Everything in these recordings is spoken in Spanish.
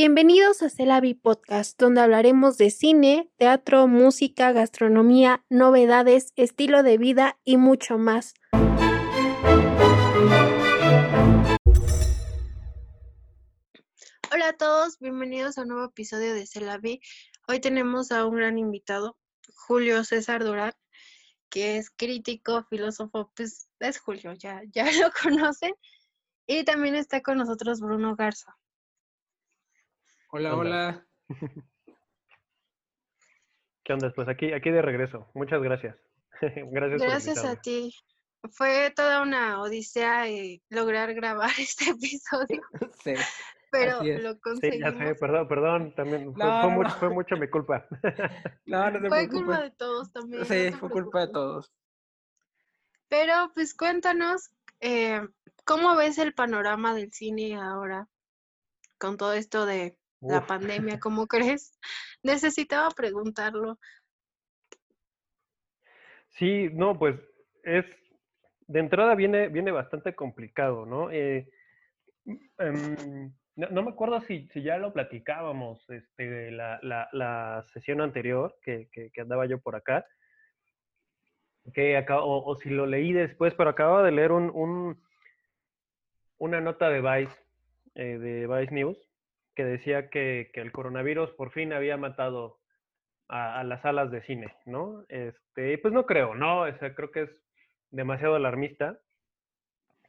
Bienvenidos a Celavi Podcast, donde hablaremos de cine, teatro, música, gastronomía, novedades, estilo de vida y mucho más. Hola a todos, bienvenidos a un nuevo episodio de Celavi. Hoy tenemos a un gran invitado, Julio César Durán, que es crítico, filósofo, pues es Julio, ya, ya lo conocen. Y también está con nosotros Bruno Garza. Hola, hola. ¿Qué onda? Pues aquí, aquí de regreso. Muchas gracias. gracias. Gracias a ti. Fue toda una odisea eh, lograr grabar este episodio. Sí. Pero lo conseguimos. Sí, ya sé, perdón, perdón, también fue, mucho, fue, mucho, mi culpa. No, no Fue culpa de todos también. Sí, fue culpa de todos. Pero pues cuéntanos, eh, ¿cómo ves el panorama del cine ahora con todo esto de la pandemia, ¿cómo crees? Necesitaba preguntarlo. Sí, no, pues es, de entrada viene, viene bastante complicado, ¿no? Eh, em, no, me acuerdo si, si, ya lo platicábamos, este, la, la, la sesión anterior que, que, andaba yo por acá, que acá, o, si lo leí después, pero acababa de leer un, un una nota de Vice, eh, de Vice News, que decía que, el coronavirus por fin había matado a, las salas de cine, ¿no? Este, pues no creo, ¿no? O creo que es demasiado alarmista.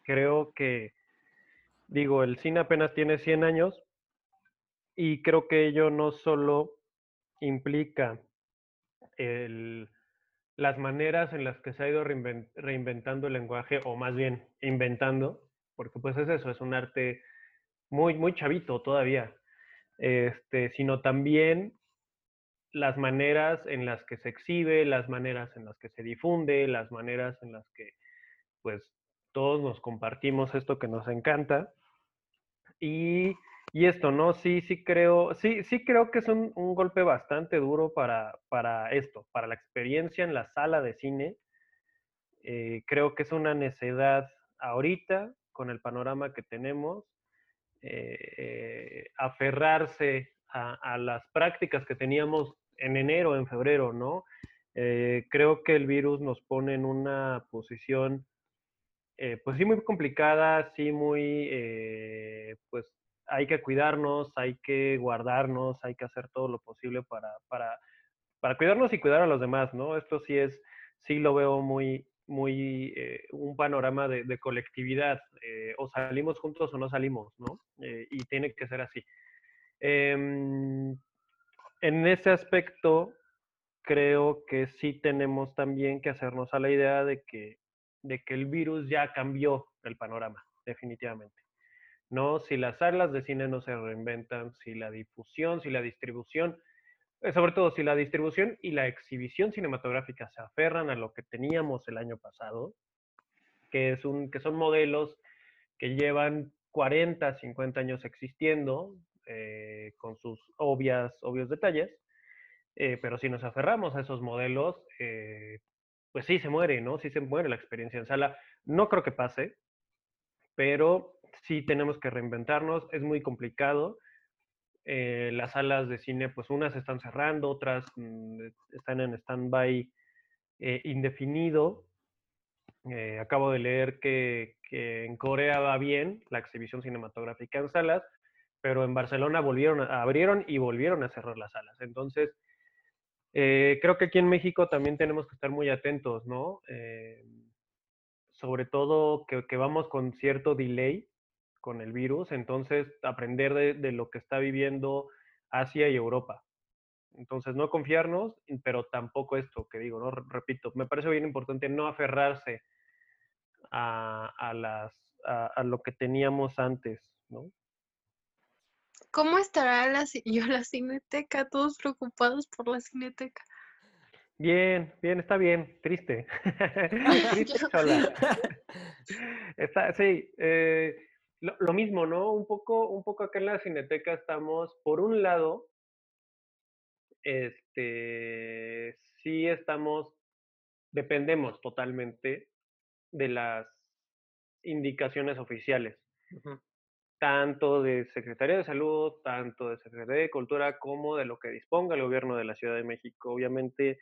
Creo que, digo, el cine apenas tiene 100 años y creo que ello no solo implica las maneras en las que se ha ido reinventando el lenguaje, o más bien inventando, porque pues es eso, es un arte muy, muy chavito todavía este, sino también las maneras en las que se exhibe, las maneras en las que se difunde, las maneras en las que pues todos nos compartimos esto que nos encanta. Y, y esto, ¿no? Sí, sí creo, sí, sí creo que es un, un, golpe bastante duro para, para esto, para la experiencia en la sala de cine. Eh, creo que es una necedad ahorita con el panorama que tenemos aferrarse a, las prácticas que teníamos en enero, en febrero, ¿no? Eh, creo que el virus nos pone en una posición, eh, pues sí, muy complicada, sí, muy, pues hay que cuidarnos, hay que guardarnos, hay que hacer todo lo posible para, para, para cuidarnos y cuidar a los demás, ¿no? Esto sí es, sí lo veo muy, muy eh, un panorama de, colectividad, eh, o salimos juntos o no salimos, ¿no? Eh, y tiene que ser así. Em, en ese aspecto, creo que sí tenemos también que hacernos a la idea de que, de que el virus ya cambió el panorama, definitivamente. ¿no? Si las salas de cine no se reinventan, si la difusión, si la distribución sobre todo si la distribución y la exhibición cinematográfica se aferran a lo que teníamos el año pasado, que, es un, que son modelos que llevan 40, 50 años existiendo, eh, con sus obvias, obvios detalles, eh, pero si nos aferramos a esos modelos, pues sí se muere, ¿no? Sí se muere la experiencia en sala. No creo que pase, pero sí tenemos que reinventarnos, es muy complicado eh, las salas de cine, pues unas están cerrando, otras mm, están en stand-by eh, indefinido. Eh, acabo de leer que, en Corea va bien la exhibición cinematográfica en salas, pero en Barcelona volvieron, abrieron y volvieron a cerrar las salas. Entonces, creo que aquí en México también tenemos que estar muy atentos, ¿no? sobre todo que, que, vamos con cierto delay con el virus, entonces aprender de, lo que está viviendo Asia y Europa. Entonces, no confiarnos, pero tampoco esto que digo, ¿no? Repito, me parece bien importante no aferrarse a, las, a, lo que teníamos antes, ¿no? ¿Cómo estará la, yo la cineteca? Todos preocupados por la cineteca. Bien, bien, está bien, triste. triste sola. está, sí, eh, lo, mismo, ¿no? Un poco, un poco acá en la Cineteca estamos, por un lado, este, sí estamos, dependemos totalmente de las indicaciones oficiales. tanto de Secretaría de Salud, tanto de Secretaría de Cultura, como de lo que disponga el gobierno de la Ciudad de México. Obviamente,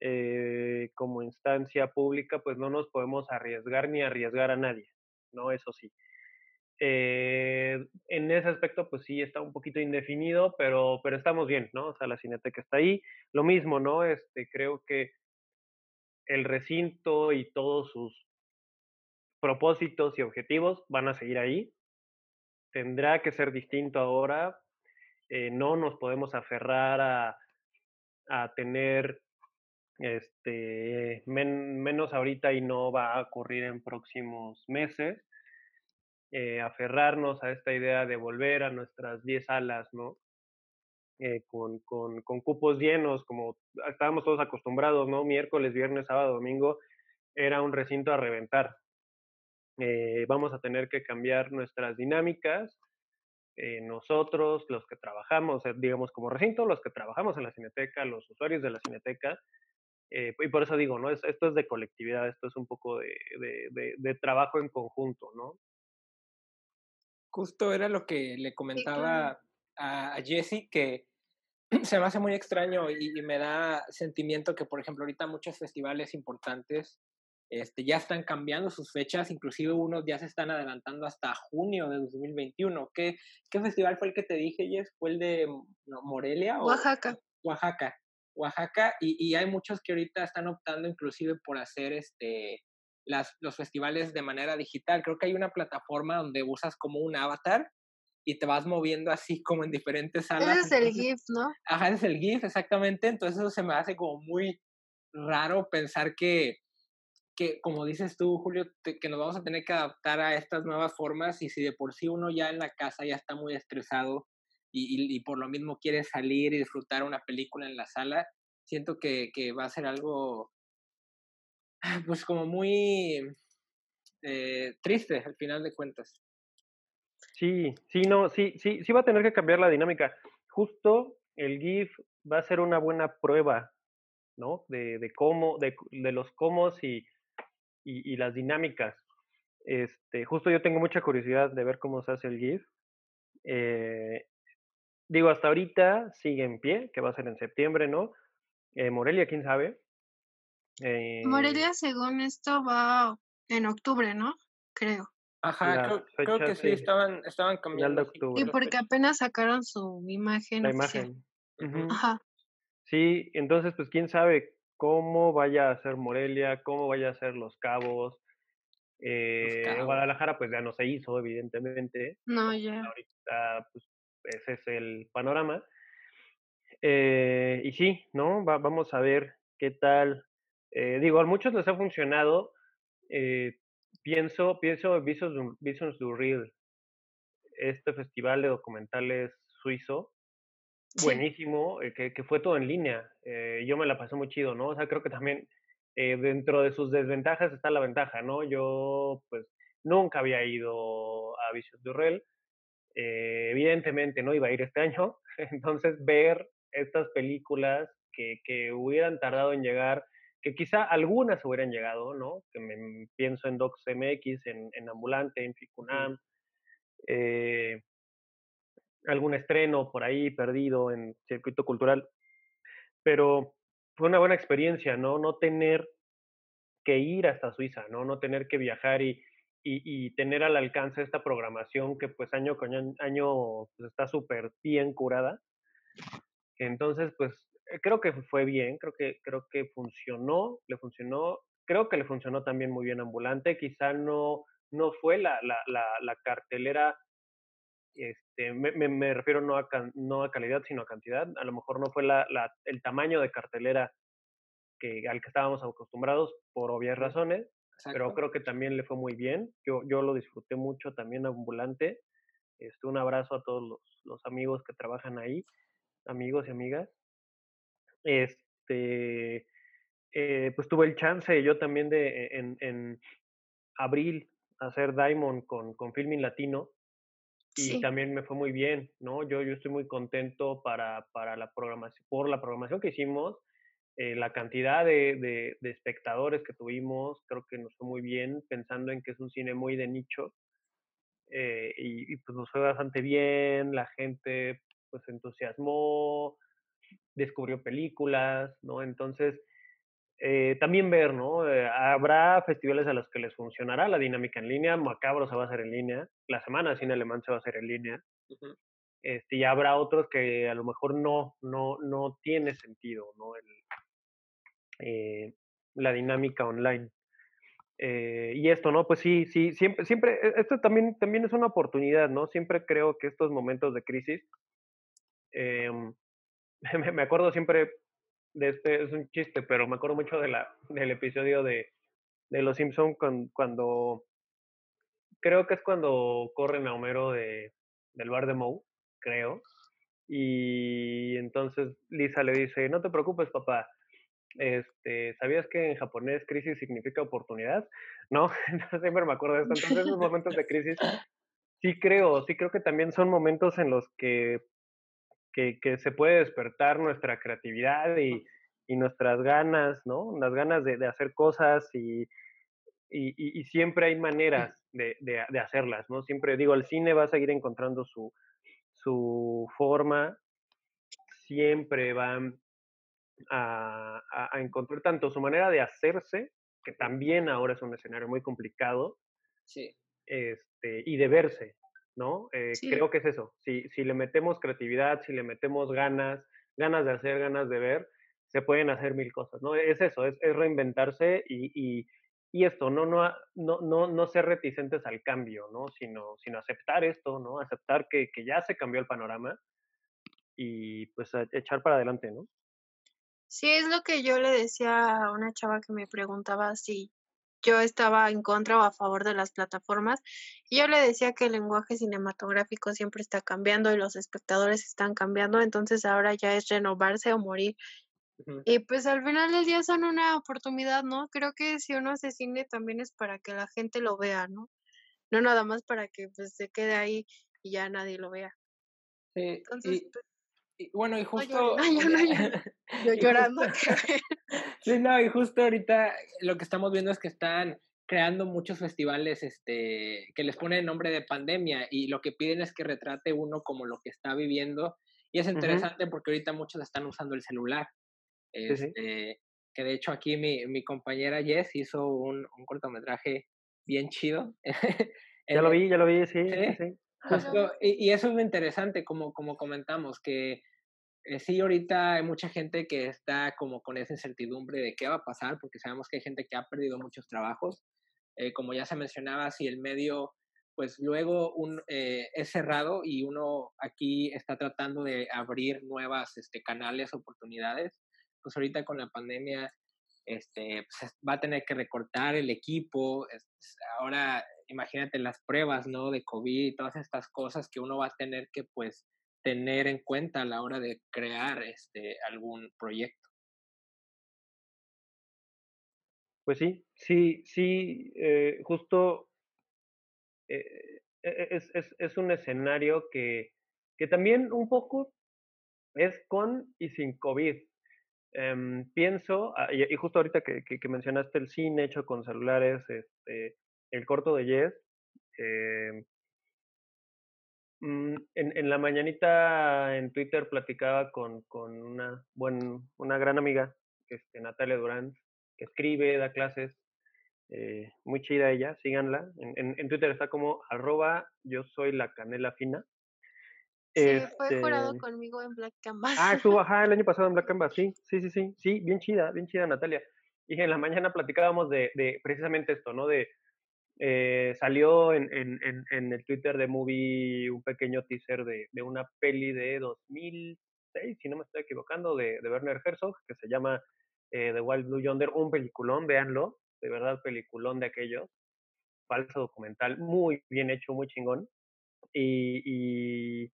eh, como instancia pública, pues no nos podemos arriesgar ni arriesgar a nadie, ¿no? Eso sí. Eh, en ese aspecto, pues sí, está un poquito indefinido, pero, pero estamos bien, ¿no? O sea, la cineteca está ahí. Lo mismo, ¿no? Este, creo que el recinto y todos sus propósitos y objetivos van a seguir ahí. Tendrá que ser distinto ahora. Eh, no nos podemos aferrar a, a tener este, menos ahorita y no va a ocurrir en próximos meses. Eh, aferrarnos a esta idea de volver a nuestras 10 salas, ¿no? Eh, con, con, con, cupos llenos, como estábamos todos acostumbrados, ¿no? Miércoles, viernes, sábado, domingo, era un recinto a reventar. Eh, vamos a tener que cambiar nuestras dinámicas. nosotros, los que trabajamos, digamos como recinto, los que trabajamos en la cineteca, los usuarios de la cineteca, y por eso digo, ¿no? esto es de colectividad, esto es un poco de, de, de trabajo en conjunto, ¿no? Justo era lo que le comentaba a, a Jesse, que se me hace muy extraño y, me da sentimiento que, por ejemplo, ahorita muchos festivales importantes este, ya están cambiando sus fechas, inclusive unos ya se están adelantando hasta junio de 2021. ¿Qué, qué festival fue el que te dije, Jess? ¿Fue el de Morelia? Oaxaca. Oaxaca. Oaxaca, y, y, hay muchos que ahorita están optando inclusive por hacer este las, los festivales de manera digital. Creo que hay una plataforma donde usas como un avatar y te vas moviendo así como en diferentes salas. Ese es el GIF, ¿no? Ajá, es el GIF, exactamente. Entonces eso se me hace como muy raro pensar que, que como dices tú, Julio, que nos vamos a tener que adaptar a estas nuevas formas y si de por sí uno ya en la casa ya está muy estresado y, y, por lo mismo quiere salir y disfrutar una película en la sala, siento que, que va a ser algo pues como muy eh, triste al final de cuentas. Sí, sí, no, sí, sí, sí va a tener que cambiar la dinámica. Justo el GIF va a ser una buena prueba, ¿no? De, de cómo, de, de los cómo y, y, las dinámicas. Este, justo yo tengo mucha curiosidad de ver cómo se hace el GIF. Eh, digo, hasta ahorita sigue en pie, que va a ser en septiembre, ¿no? Eh, Morelia, quién sabe. Eh, Morelia, según esto, va en octubre, ¿no? Creo. Ajá, creo, que sí, estaban, estaban cambiando. Y porque apenas sacaron su imagen. La imagen. Ajá. Sí, entonces, pues quién sabe cómo vaya a ser Morelia, cómo vaya a ser Los Cabos. Eh, Guadalajara, pues ya no se hizo, evidentemente. No, ya. Ahorita, pues ese es el panorama. Eh, y sí, ¿no? vamos a ver qué tal eh, digo, a muchos les ha funcionado. Eh, pienso, pienso Visions, Visions du Real, este festival de documentales suizo, buenísimo, eh, que, que, fue todo en línea. yo me la pasé muy chido, ¿no? O sea, creo que también dentro de sus desventajas está la ventaja, ¿no? Yo, pues, nunca había ido a Visions du Real. evidentemente no iba a ir este año, entonces ver estas películas que, que hubieran tardado en llegar que quizá algunas hubieran llegado, ¿no? Que me pienso en Docs MX, en, en Ambulante, en Ficunam, eh, algún estreno por ahí perdido en circuito cultural, pero fue una buena experiencia, ¿no? No tener que ir hasta Suiza, ¿no? No tener que viajar y, y, y tener al alcance esta programación que pues año con año pues, está súper bien curada. Entonces, pues creo que fue bien, creo que, creo que funcionó, le funcionó, creo que le funcionó también muy bien Ambulante, quizá no, no fue la, la, la, la cartelera, este, me, me, refiero no a, no a calidad, sino a cantidad, a lo mejor no fue la, la, el tamaño de cartelera que, al que estábamos acostumbrados por obvias razones, pero creo que también le fue muy bien, yo, yo lo disfruté mucho también Ambulante, este, un abrazo a todos los, los amigos que trabajan ahí, amigos y amigas, este, eh, pues tuve el chance yo también de e, en, en abril hacer Diamond con, con Filming Latino y también me fue muy bien, ¿no? Yo, yo estoy muy contento para, para la programación, por la programación que hicimos, eh, la cantidad de, de, de, espectadores que tuvimos, creo que nos fue muy bien, pensando en que es un cine muy de nicho. eh, y, pues nos fue bastante bien, la gente pues entusiasmó, descubrió películas, ¿no? Entonces, eh, también ver, ¿no? Eh, habrá festivales a los que les funcionará la dinámica en línea, Macabro se va a hacer en línea, la Semana de Cine Alemán se va a hacer en línea, este, y habrá otros que a lo mejor no, no, no tiene sentido, ¿no? El, la dinámica online. Eh, y esto, ¿no? Pues sí, sí, siempre, siempre, e, esto también, también es una oportunidad, ¿no? Siempre creo que estos momentos de crisis, em, me, acuerdo siempre de este, es un chiste, pero me acuerdo mucho de la, del episodio de, de Los Simpson cuando, creo que es cuando corren a Homero de, del bar de Moe, creo, y entonces Lisa le dice, no te preocupes, papá, este, ¿sabías que en japonés crisis significa oportunidad? No, siempre me acuerdo de esto. Entonces, esos momentos de crisis, sí creo, sí creo que también son momentos en los que, que, que se puede despertar nuestra creatividad y, y, nuestras ganas, ¿no? Las ganas de, de hacer cosas y, y, y, siempre hay maneras de, de, de, hacerlas, ¿no? Siempre digo, el cine va a seguir encontrando su, su forma, siempre van a, encontrar tanto su manera de hacerse, que también ahora es un escenario muy complicado, sí. este, y de verse, ¿no? Eh, creo que es eso. Si, si le metemos creatividad, si le metemos ganas, ganas de hacer, ganas de ver, se pueden hacer mil cosas, ¿no? Es eso, es, es reinventarse y, y, y, esto, ¿no? No, no, no, no ser reticentes al cambio, ¿no? Sino, sino aceptar esto, ¿no? Aceptar que, que ya se cambió el panorama y pues echar para adelante, ¿no? Sí, es lo que yo le decía a una chava que me preguntaba si yo estaba en contra o a favor de las plataformas. Y yo le decía que el lenguaje cinematográfico siempre está cambiando y los espectadores están cambiando, entonces ahora ya es renovarse o morir. Y pues al final del día son una oportunidad, ¿no? Creo que si uno hace cine también es para que la gente lo vea, ¿no? No nada más para que pues se quede ahí y ya nadie lo vea. Sí, entonces, pues bueno, y justo... yo llorando. sí, no, y justo ahorita lo que estamos viendo es que están creando muchos festivales este, que les ponen nombre de pandemia y lo que piden es que retrate uno como lo que está viviendo. Y es interesante porque ahorita muchos están usando el celular. Este, Que de hecho aquí mi, mi compañera Jess hizo un, un cortometraje bien chido. ya lo vi, ya lo vi, sí. sí. Justo, y, y, eso es muy interesante, como, como comentamos, que sí, ahorita hay mucha gente que está como con esa incertidumbre de qué va a pasar, porque sabemos que hay gente que ha perdido muchos trabajos. Eh, como ya se mencionaba, si el medio, pues luego un, eh, es cerrado y uno aquí está tratando de abrir nuevas este, canales, oportunidades, pues ahorita con la pandemia este, pues va a tener que recortar el equipo. ahora imagínate las pruebas, ¿no? De COVID y todas estas cosas que uno va a tener que, pues, tener en cuenta a la hora de crear este, algún proyecto. Pues sí, sí, sí, eh, justo eh, e, es, es, es, un escenario que, que también un poco es con y sin COVID. Em, pienso, ah, y, justo ahorita que, que, mencionaste el cine hecho con celulares, este, el corto de Yes, en, en, la mañanita en Twitter platicaba con, con una, buen, una gran amiga, este, Natalia Durán, que escribe, da clases, eh, muy chida ella, síganla. En, en, Twitter está como arroba yo soy la canela fina. Sí, fue jurado este conmigo en Black Canvas. Ah, estuvo, ajá, el año pasado en Black Canvas, sí, sí, sí, sí, sí, bien chida, bien chida Natalia. Y en la mañana platicábamos de, de precisamente esto, ¿no? De, eh, salió en, en, en, el Twitter de Movie un pequeño teaser de, de, una peli de 2006, si no me estoy equivocando, de, de Werner Herzog, que se llama eh, The Wild Blue Yonder, un peliculón, véanlo, de verdad peliculón de aquellos, falso documental, muy bien hecho, muy chingón. Y, y,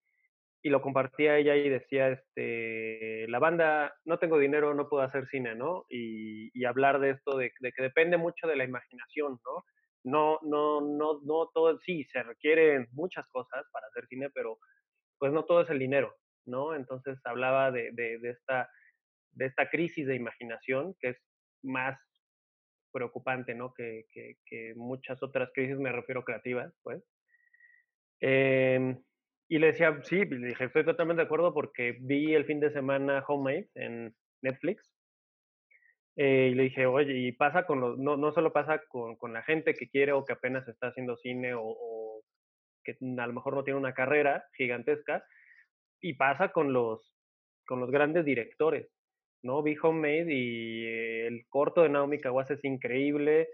y, lo compartía ella y decía, este, la banda, no tengo dinero, no puedo hacer cine, ¿no? Y, y hablar de esto, de, de, que depende mucho de la imaginación, ¿no? No, no, no, no todo, sí, se requieren muchas cosas para hacer cine, pero pues no todo es el dinero, ¿no? Entonces hablaba de, de, de esta, de esta crisis de imaginación que es más preocupante, ¿no? Que, que, muchas otras crisis, me refiero creativas, pues. Em, y le decía, sí, le dije, estoy totalmente de acuerdo porque vi el fin de semana Homemade en Netflix. Eh, y le dije, oye, y pasa con los, no, no solo pasa con, con la gente que quiere o que apenas está haciendo cine o, que a lo mejor no tiene una carrera gigantesca, y pasa con los, con los grandes directores, ¿no? Vi Homemade y el corto de Naomi Kawase es increíble,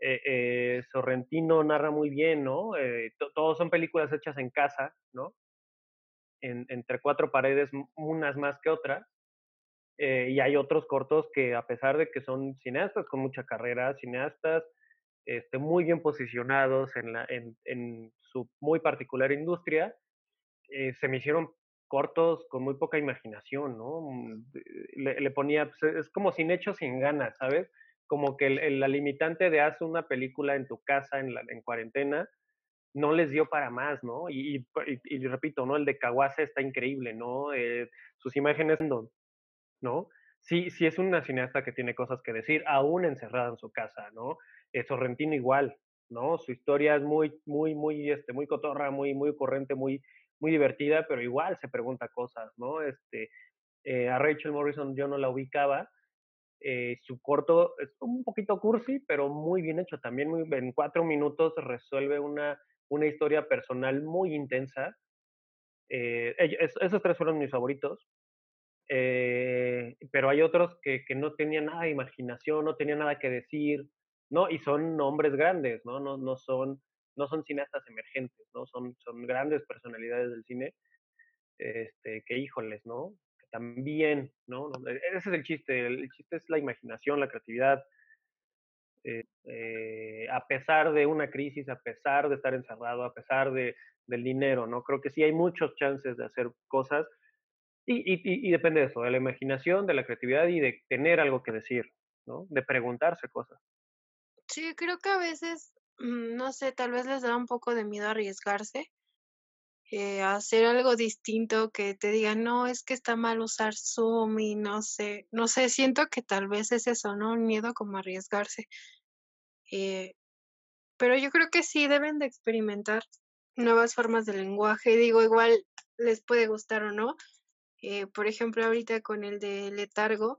eh, eh, Sorrentino narra muy bien, ¿no? Eh, todos son películas hechas en casa, ¿no? En, entre cuatro paredes, unas más que otras. Eh, y hay otros cortos que a pesar de que son cineastas con mucha carrera, cineastas este, muy bien posicionados en, la, en, en su muy particular industria, eh, se me hicieron cortos con muy poca imaginación, ¿no? Mm, le, le ponía, pues, es como sin hechos, sin ganas, ¿sabes? como que el, el, la limitante de hacer una película en tu casa en, la, en cuarentena no les dio para más, ¿no? Y, y, y repito, ¿no? El de Kawase está increíble, ¿no? Eh, sus imágenes, ¿no? Sí, sí es una cineasta que tiene cosas que decir, aún encerrada en su casa, ¿no? Eh, Sorrentino igual, ¿no? Su historia es muy, muy, muy, este, muy cotorra, muy, muy corriente, muy, muy divertida, pero igual se pregunta cosas, ¿no? Este, eh, a Rachel Morrison yo no la ubicaba, eh, su corto es un poquito cursi, pero muy bien hecho. También muy, en cuatro minutos resuelve una, una historia personal muy intensa. Eh, es, esos tres fueron mis favoritos. Eh, pero hay otros que, que, no tenían nada de imaginación, no tenían nada que decir, ¿no? Y son hombres grandes, ¿no? No, no, son, no son cineastas emergentes, ¿no? Son, son grandes personalidades del cine, este, que híjoles, ¿no? también, ¿no? E, ese es el chiste, el chiste es la imaginación, la creatividad. Eh, eh, a pesar de una crisis, a pesar de estar encerrado, a pesar de, del dinero, ¿no? Creo que sí hay muchos chances de hacer cosas y, y, y, depende de eso, de la imaginación, de la creatividad y de tener algo que decir, ¿no? De preguntarse cosas. Sí, creo que a veces, mm, no sé, tal vez les da un poco de miedo arriesgarse eh, hacer algo distinto, que te digan, no, es que está mal usar Zoom y no sé, no sé, siento que tal vez es eso, ¿no? Un miedo como arriesgarse. Eh, pero yo creo que sí deben de experimentar nuevas formas de lenguaje, digo, igual les puede gustar o no. Eh, por ejemplo, ahorita con el de letargo,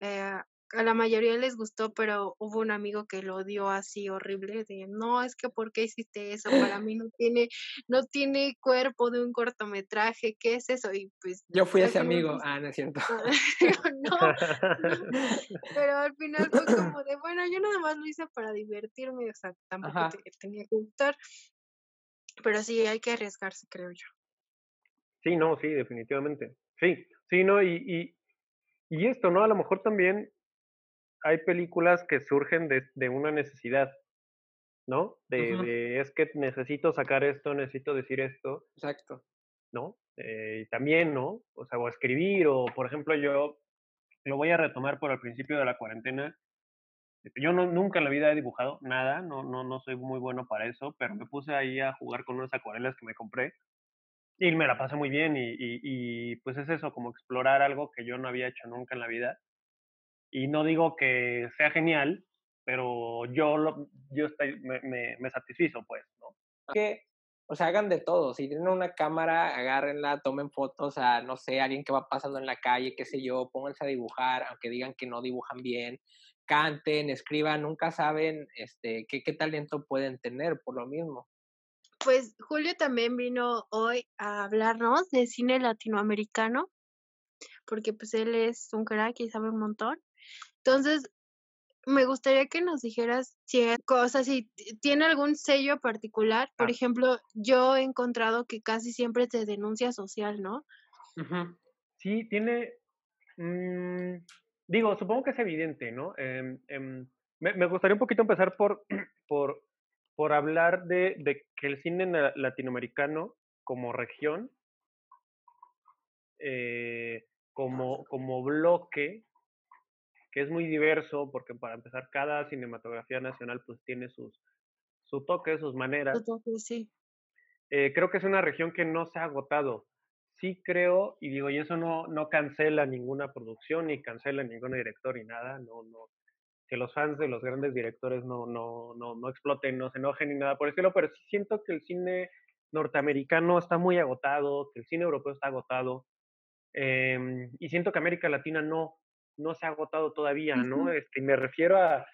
eh, a la mayoría les gustó, pero hubo un amigo que lo odió así horrible, de no, es que ¿por qué hiciste eso? Para mí no tiene, no tiene cuerpo de un cortometraje, ¿qué es eso? Y pues yo fui ese amigo, ah, no es cierto. no, pero al final fue como de, bueno, yo nada más lo hice para divertirme, o sea, tampoco te, tenía que gustar, pero sí hay que arriesgarse, creo yo. Sí, no, sí, definitivamente. Sí, sí, no, y, y, y esto, ¿no? A lo mejor también hay películas que surgen de, de una necesidad, ¿no? De, uh -huh. de, es que necesito sacar esto, necesito decir esto. Exacto. ¿No? Eh, y también, ¿no? O sea, o escribir, o por ejemplo, yo lo voy a retomar por el principio de la cuarentena. Yo no, nunca en la vida he dibujado nada, no, no, no soy muy bueno para eso, pero me puse ahí a jugar con unas acuarelas que me compré y me la pasé muy bien y, y, pues es eso, como explorar algo que yo no había hecho nunca en la vida y no digo que sea genial, pero yo, lo, yo me, me, satisfizo, pues, ¿no? Que, o sea, hagan de todo. Si tienen una cámara, agárrenla, tomen fotos a, no sé, alguien que va pasando en la calle, qué sé yo, pónganse a dibujar, aunque digan que no dibujan bien, canten, escriban, nunca saben este, qué talento pueden tener por lo mismo. Pues Julio también vino hoy a hablarnos de cine latinoamericano, porque pues él es un crack y sabe un montón. Entonces, me gustaría que nos dijeras si cosas, si tiene algún sello particular. Por ah. ejemplo, yo he encontrado que casi siempre se denuncia social, ¿no? Uh -huh. Sí, tiene. Mmm, digo, supongo que es evidente, ¿no? Eh, eh, me, me, gustaría un poquito empezar por, por, por hablar de, de que el cine latinoamericano como región, eh, como, como bloque, que es muy diverso, porque para empezar, cada cinematografía nacional pues tiene sus, su toque, sus maneras. Su toque, sí. Eh, creo que es una región que no se ha agotado. Sí creo, y digo, y eso no, no cancela ninguna producción, ni cancela ningún director, ni nada, no, no, que los fans de los grandes directores no, no, no, no exploten, no se enojen ni nada por el estilo, pero sí siento que el cine norteamericano está muy agotado, que el cine europeo está agotado, em, y siento que América Latina no, no se ha agotado todavía, ¿no? Este, me refiero a,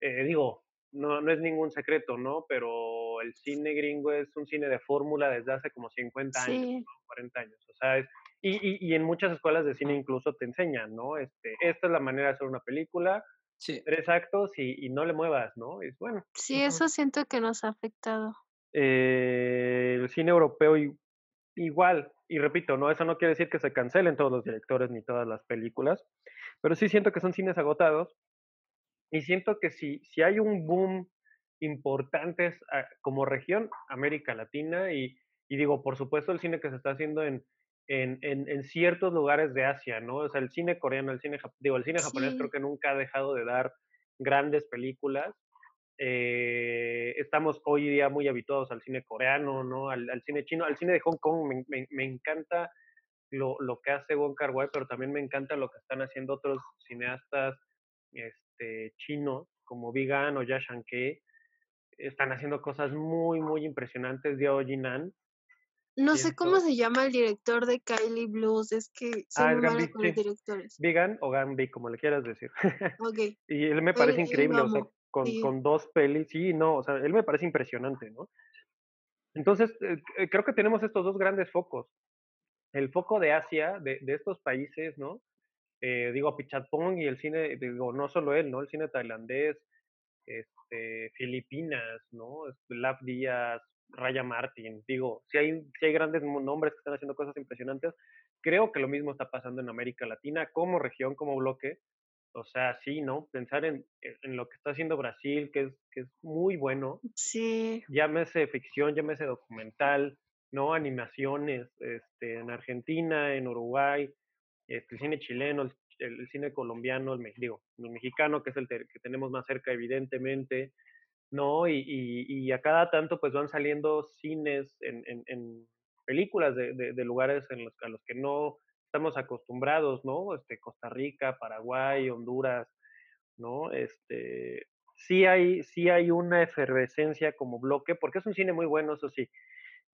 eh, digo, no, no es ningún secreto, ¿no? Pero el cine gringo es un cine de fórmula desde hace como 50 años, 40 años. O sea, es, y, y, y, en muchas escuelas de cine incluso te enseñan, ¿no? Este, esta es la manera de hacer una película, sí. tres actos y, y, no le muevas, ¿no? Es bueno. Sí, eso siento que nos ha afectado. Eh, el cine europeo igual, y repito, no, eso no quiere decir que se cancelen todos los directores ni todas las películas, pero sí siento que son cines agotados y siento que si, si hay un boom importante ah, como región, América Latina, y, y, digo, por supuesto, el cine que se está haciendo en, en, en, ciertos lugares de Asia, ¿no? O sea, el cine coreano, el cine, digo, el cine japonés creo que nunca ha dejado de dar grandes películas. Eh, estamos hoy día muy habituados al cine coreano, ¿no? Al, al cine chino, al cine de Hong Kong, me, me, me encanta lo, lo, que hace Wong Kar Wai, pero también me encanta lo que están haciendo otros cineastas este, chinos como Vigan o Ya Ke están haciendo cosas muy, muy impresionantes. Yao Jinan. No sé cómo se llama el director de Kylie Blues, es que soy ah, muy mala con los directores. Vigan o Gambi, como le quieras decir. Okay. y él me parece increíble, o sea, con, con, dos pelis, sí, no, o sea, él me parece impresionante, ¿no? Entonces, eh, eh, creo que tenemos estos dos grandes focos. El foco de Asia, de, de estos países, ¿no? eh, digo, Pichatpong y el cine, digo, no solo él, ¿no? El cine tailandés, este, Filipinas, ¿no? Lap Díaz, Raya Martin, digo, si hay, si hay grandes nombres que están haciendo cosas impresionantes, creo que lo mismo está pasando en América Latina como región, como bloque. O sea, sí, ¿no? Pensar en, en lo que está haciendo Brasil, que es, que es muy bueno. Sí. Llámese ficción, llámese documental, ¿no? Animaciones, este, en Argentina, en Uruguay, este, el cine chileno, el, cine colombiano, el, digo, el mexicano, que es el que tenemos más cerca, evidentemente, ¿no? Y, y, a cada tanto, pues van saliendo cines en, en, películas de, de, lugares en los, a los que no estamos acostumbrados, ¿no? Este, Costa Rica, Paraguay, Honduras, ¿no? Este, sí hay, sí hay una efervescencia como bloque, porque es un cine muy bueno, eso sí,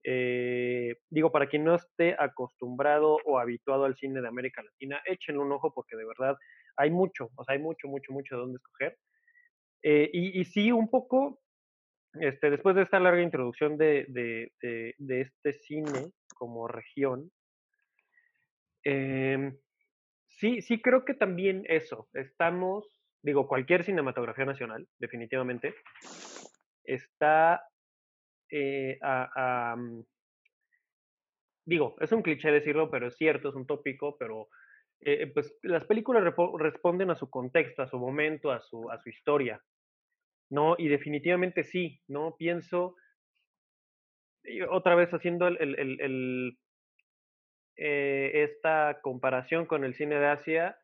eh, digo, para quien no esté acostumbrado o habituado al cine de América Latina, échenle un ojo porque de verdad hay mucho, o sea, hay mucho, mucho, mucho de dónde escoger. Eh, y, sí, un poco, este, después de esta larga introducción de, este cine como región, eh, sí, sí creo que también eso, estamos, digo, cualquier cinematografía nacional, definitivamente, está eh, a, mm, digo, es un cliché decirlo, pero es cierto, es un tópico, pero eh, pues las películas responden a su contexto, a su momento, a su, a su historia, ¿no? Y definitivamente sí, ¿no? Pienso, otra vez haciendo el, el, esta comparación con el cine de Asia,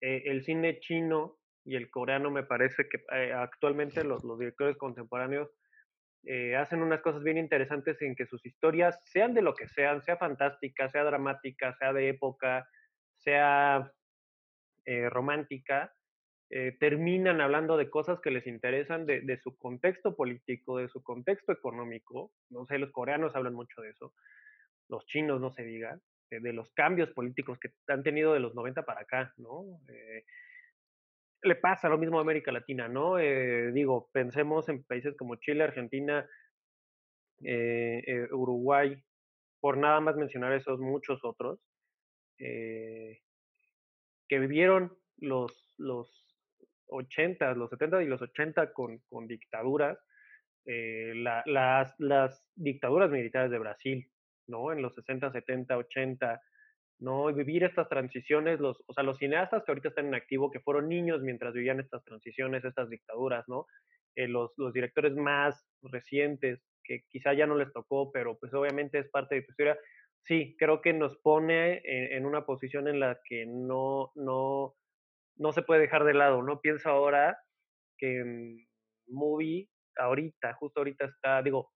el cine chino y el coreano me parece que actualmente los, los directores contemporáneos eh, hacen unas cosas bien interesantes en que sus historias, sean de lo que sean, sea fantástica, sea dramática, sea de época, sea eh, romántica, eh, terminan hablando de cosas que les interesan de, su contexto político, de su contexto económico. No sé, los coreanos hablan mucho de eso, los chinos no se diga, de los cambios políticos que han tenido de los 90 para acá, ¿no? le pasa lo mismo a América Latina, ¿no? Eh, digo, pensemos en países como Chile, Argentina, eh, eh, Uruguay, por nada más mencionar esos muchos otros, que vivieron los, los 80, los 70 y los 80 con, con dictaduras, las, las dictaduras militares de Brasil, ¿no? En los 60, 70, 80, ¿no? Y vivir estas transiciones, los, o sea, los cineastas que ahorita están en activo, que fueron niños mientras vivían estas transiciones, estas dictaduras, ¿no? Eh, los, los directores más recientes, que quizá ya no les tocó, pero pues obviamente es parte de tu historia, sí, creo que nos pone en, una posición en la que no, no, no se puede dejar de lado, ¿no? Pienso ahora que Movie, ahorita, justo ahorita está, digo,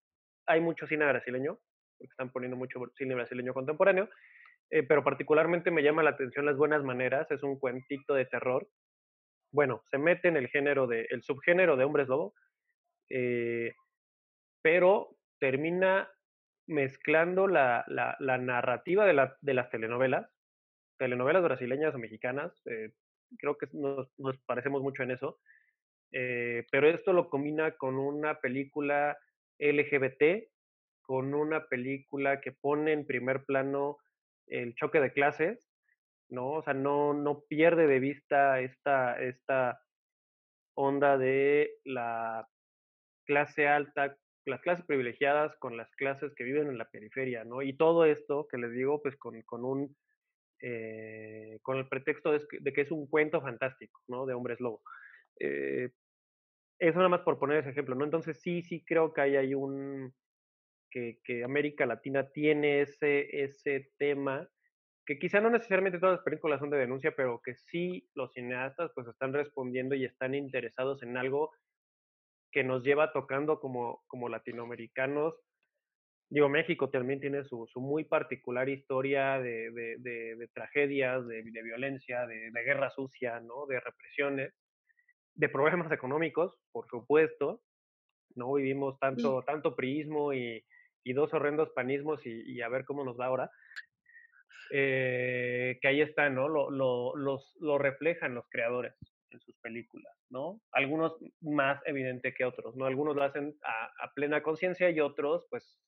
hay mucho cine brasileño, porque están poniendo mucho cine brasileño contemporáneo, eh, pero particularmente me llama la atención Las Buenas Maneras, es un cuentito de terror. Bueno, se mete en el género de, el subgénero de hombres lobo, eh, pero termina mezclando la, la, narrativa de, la, de, las telenovelas, telenovelas brasileñas o mexicanas, eh, creo que nos, nos, parecemos mucho en eso, eh, pero esto lo combina con una película LGBT, con una película que pone en primer plano el choque de clases, ¿no? O sea, no, no pierde de vista esta, esta onda de la clase alta, las clases privilegiadas con las clases que viven en la periferia, ¿no? Y todo esto que les digo, pues con, con un, eh, con el pretexto de, que es un cuento fantástico, ¿no? De hombres lobo. Eh, eso nada más por poner ese ejemplo, ¿no? Entonces sí, sí creo que hay un, que, que América Latina tiene ese, ese tema que quizá no necesariamente todas las películas son de denuncia, pero que sí los cineastas pues están respondiendo y están interesados en algo que nos lleva tocando como, como latinoamericanos. Digo, México también tiene su, su muy particular historia de, de, de, tragedias, de, violencia, de, guerra sucia, ¿no? De represiones, de problemas económicos, por supuesto, ¿no? Vivimos tanto, tanto priismo y, y, dos horrendos panismos y, y, a ver cómo nos va ahora. Eh, que ahí está, ¿no? Lo, lo, los, lo reflejan los creadores en sus películas, ¿no? Algunos más evidente que otros, ¿no? Algunos lo hacen a, plena conciencia y otros, pues,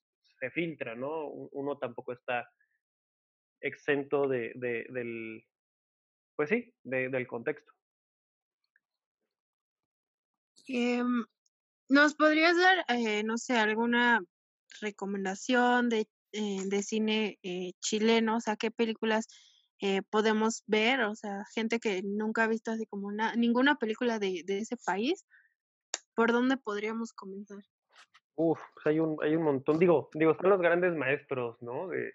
se filtran, ¿no? Uno tampoco está exento de, del, pues sí, del contexto. Em, ¿Nos podrías dar, eh, no sé, alguna recomendación de, eh, de cine eh, chileno? O sea, ¿qué películas eh, podemos ver, o sea, gente que nunca ha visto así como una, ninguna película de, de ese país, ¿por dónde podríamos comenzar? Uf, pues hay un, hay un montón, digo, digo, son los grandes maestros, ¿no? De,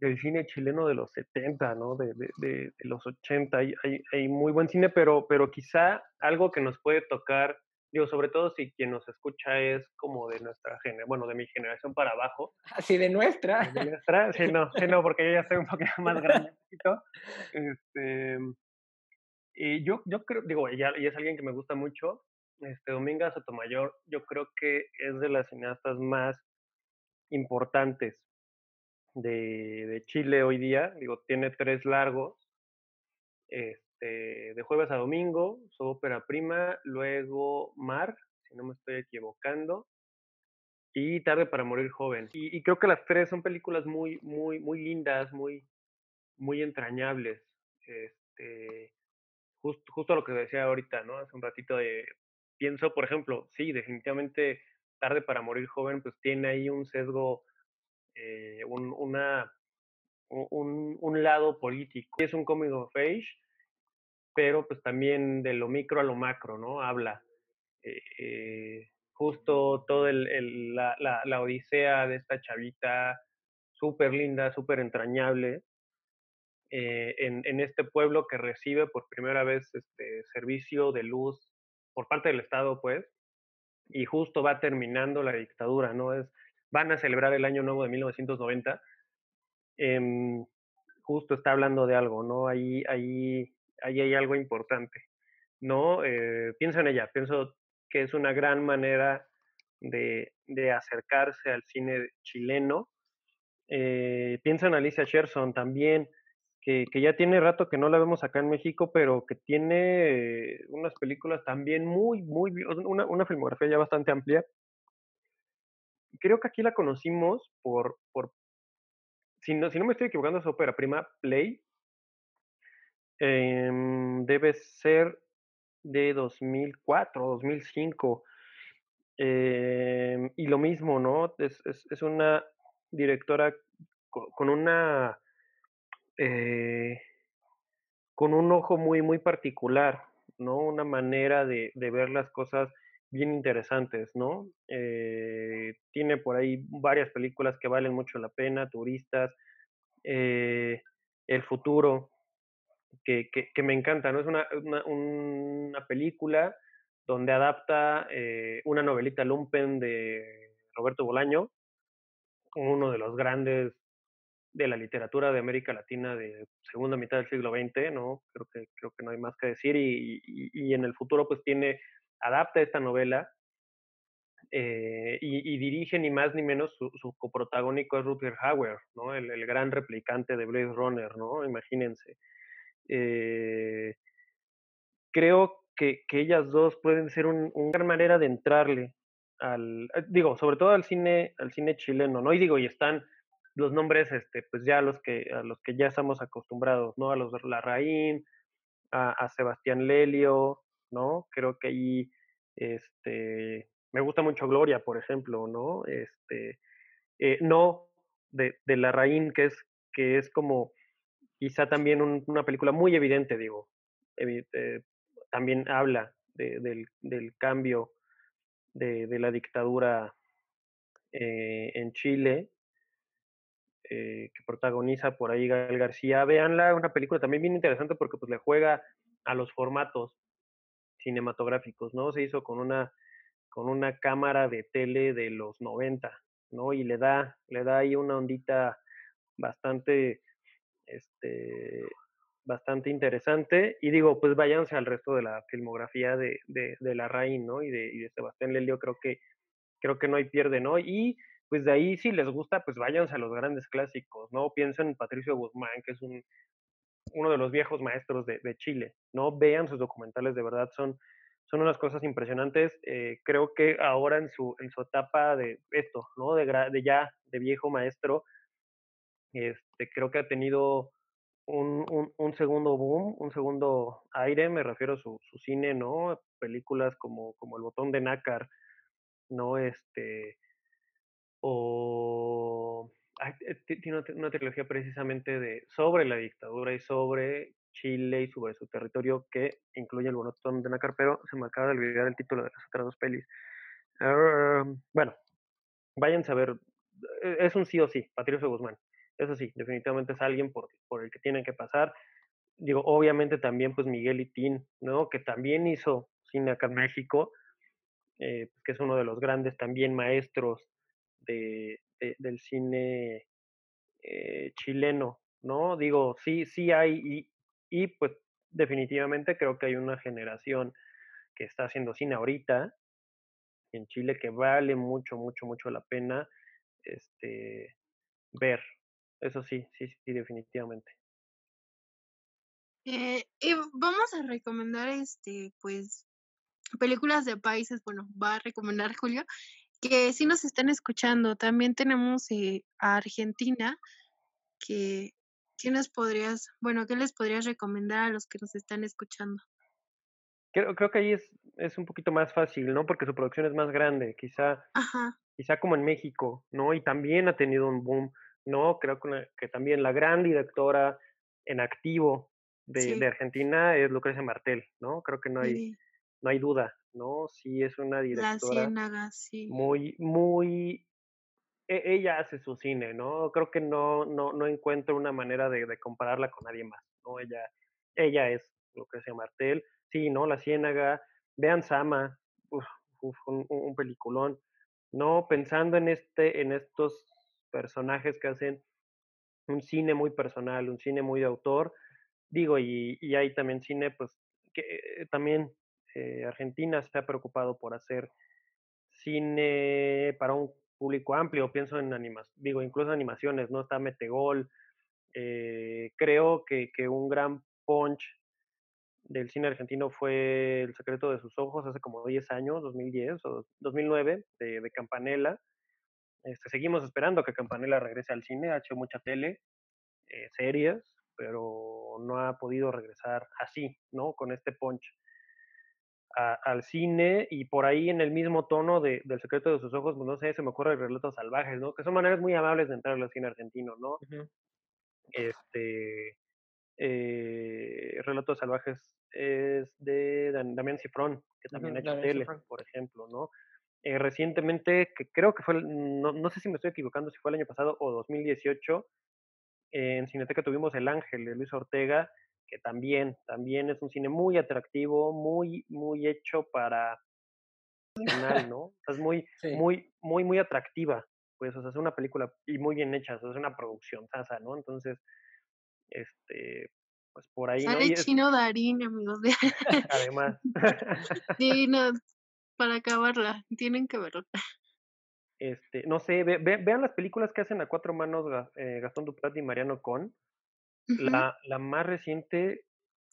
del cine chileno de los 70, ¿no? De, de, de los 80, hay, hay, hay, muy buen cine, pero, pero quizá algo que nos puede tocar digo, sobre todo si quien nos escucha es como de nuestra generación, bueno, de mi generación para abajo. Así de nuestra. De nuestra, sí, no, sí, no, porque yo ya estoy un poquito más grande. Este, y yo, yo creo, digo, ella, y es alguien que me gusta mucho, este, Dominga Sotomayor, yo creo que es de las cineastas más importantes de, de Chile hoy día, digo, tiene tres largos, este, de jueves a domingo, su ópera prima, luego Mar, si no me estoy equivocando, y Tarde para morir joven. Y, creo que las tres son películas muy, muy, muy lindas, muy, muy entrañables. Este, justo lo que decía ahorita, ¿no? Hace un ratito de, pienso, por ejemplo, sí, definitivamente Tarde para morir joven, pues tiene ahí un sesgo, eh, un, una, un, un, lado político. Es un coming of age, pero pues también de lo micro a lo macro, ¿no? Habla. Eh, eh, justo todo el, la, la, odisea de esta chavita, súper linda, súper entrañable, en, en, este pueblo que recibe por primera vez este servicio de luz por parte del Estado, pues, y justo va terminando la dictadura, ¿no? Es, van a celebrar el año nuevo de 1990. Em, justo está hablando de algo, ¿no? Ahí, ahí ahí hay algo importante, ¿no? Eh, pienso en ella, pienso que es una gran manera de, de acercarse al cine chileno. Eh, pienso en Alicia Sherson también, que, ya tiene rato que no la vemos acá en México, pero que tiene unas películas también muy, muy, una, una filmografía ya bastante amplia. Creo que aquí la conocimos por, por si no, si no me estoy equivocando, su ópera prima, Play, Em, debe ser de 2004, 2005. Em, y lo mismo, ¿no? Es, es, es una directora con, una... Eh, con un ojo muy, muy particular, ¿no? Una manera de, ver las cosas bien interesantes, ¿no? Eh, tiene por ahí varias películas que valen mucho la pena, Turistas, eh, El Futuro, que, que, me encanta, ¿no? Es una, una, película donde adapta eh, una novelita Lumpen de Roberto Bolaño, uno de los grandes de la literatura de América Latina de segunda mitad del siglo XX, ¿no? Creo que, creo que no hay más que decir y, y, en el futuro pues tiene, adapta esta novela eh, y, dirige ni más ni menos su, coprotagónico es Rutger Hauer, ¿no? El, gran replicante de Blade Runner, ¿no? Imagínense. Eh, creo que, ellas dos pueden ser una gran manera de entrarle al, digo, sobre todo al cine, al cine chileno, ¿no? Y digo, y están los nombres, este, pues ya los que, a los que ya estamos acostumbrados, ¿no? A los de Larraín, a, a Sebastián Lelio, ¿no? Creo que ahí, este, me gusta mucho Gloria, por ejemplo, ¿no? Este, eh, no de, de Larraín, que es, que es como quizá también una película muy evidente, digo, eh, también habla del, cambio de, la dictadura eh, en Chile, eh, que protagoniza por ahí Gael García. Veanla, una película también bien interesante porque pues le juega a los formatos cinematográficos, ¿no? Se hizo con una, con una cámara de tele de los 90, ¿no? Y le da, le da ahí una ondita bastante este, bastante interesante. Y digo, pues váyanse al resto de la filmografía de, de, de ¿no? Y de, y de Sebastián Lelio, creo que, creo que no hay pierde, ¿no? Y pues de ahí, si les gusta, pues váyanse a los grandes clásicos, ¿no? Piensen en Patricio Guzmán, que es un, uno de los viejos maestros de, de Chile, ¿no? Vean sus documentales, de verdad, son, son unas cosas impresionantes. Eh, creo que ahora en su, en su etapa de esto, ¿no? De, de ya, de viejo maestro, este, creo que ha tenido un, un, segundo boom, un segundo aire, me refiero a su, su cine, ¿no? Películas como, como El botón de nácar, ¿no? Este, o eh, tiene una trilogía precisamente de, sobre la dictadura y sobre Chile y sobre su territorio que incluye el botón de nácar, pero se me acaba de olvidar el título de las otras dos pelis. bueno, váyanse a ver, e, es un sí o sí, Patricio Guzmán. Eso sí, definitivamente es alguien por, por el que tienen que pasar. Digo, obviamente también pues Miguel Itín, ¿no? Que también hizo cine acá en México, eh, que es uno de los grandes también maestros de, del cine eh, chileno, ¿no? Digo, sí, sí hay, y, y pues definitivamente creo que hay una generación que está haciendo cine ahorita en Chile que vale mucho, mucho, mucho la pena este, ver, eso sí, sí, sí, definitivamente. Eh, y vamos a recomendar, este, pues, películas de países, bueno, va a recomendar Julio, que sí nos están escuchando. También tenemos eh, a Argentina, que, ¿qué nos podrías, bueno, qué les podrías recomendar a los que nos están escuchando? Creo, creo que ahí es, es un poquito más fácil, ¿no? Porque su producción es más grande, quizá, quizá como en México, ¿no? Y también ha tenido un boom ¿no? Creo que, también la gran directora en activo de, Argentina es Lucrecia Martel, ¿no? Creo que no hay, no hay duda, ¿no? Sí es una directora muy, muy, e, ella hace su cine, ¿no? Creo que no, no, no encuentro una manera de, compararla con nadie más, ¿no? Ella, ella es Lucrecia Martel, sí, ¿no? La Ciénaga, vean Sama, un, un, peliculón, ¿no? Pensando en este, en estos personajes que hacen un cine muy personal, un cine muy de autor. Digo, y, hay también cine, pues, que eh, también eh, Argentina se ha preocupado por hacer cine para un público amplio, pienso en animaciones, digo, incluso animaciones, ¿no? Está Metegol. Eh, creo que, que un gran punch del cine argentino fue El secreto de sus ojos hace como 10 años, 2010 o 2009, de, de Campanella. Este, seguimos esperando que Campanella regrese al cine, ha hecho mucha tele, eh, series, pero no ha podido regresar así, ¿no? Con este punch al cine y por ahí en el mismo tono de, del secreto de sus ojos, pues no sé, se me ocurre el relatos salvajes, ¿no? Que son maneras muy amables de entrar al cine argentino, ¿no? Este, eh, Relatos Salvajes es de Damián Cifrón, que también ha hecho tele, por ejemplo, ¿no? Eh, recientemente, que creo que fue, no, no, sé si me estoy equivocando, si fue el año pasado o 2018, en Cineteca tuvimos El Ángel de Luis Ortega, que también, también es un cine muy atractivo, muy, muy hecho para ¿no? es muy, muy, muy, muy atractiva, pues, o sea, es una película y muy bien hecha, es una producción sasa, ¿no? Entonces, este, pues por ahí. Sale Chino Darín, amigos. Además. sí, no, para acabarla, tienen que verla. Este, no sé, vean las películas que hacen a cuatro manos eh, Gastón Duprat y Mariano Con. La, la, más reciente,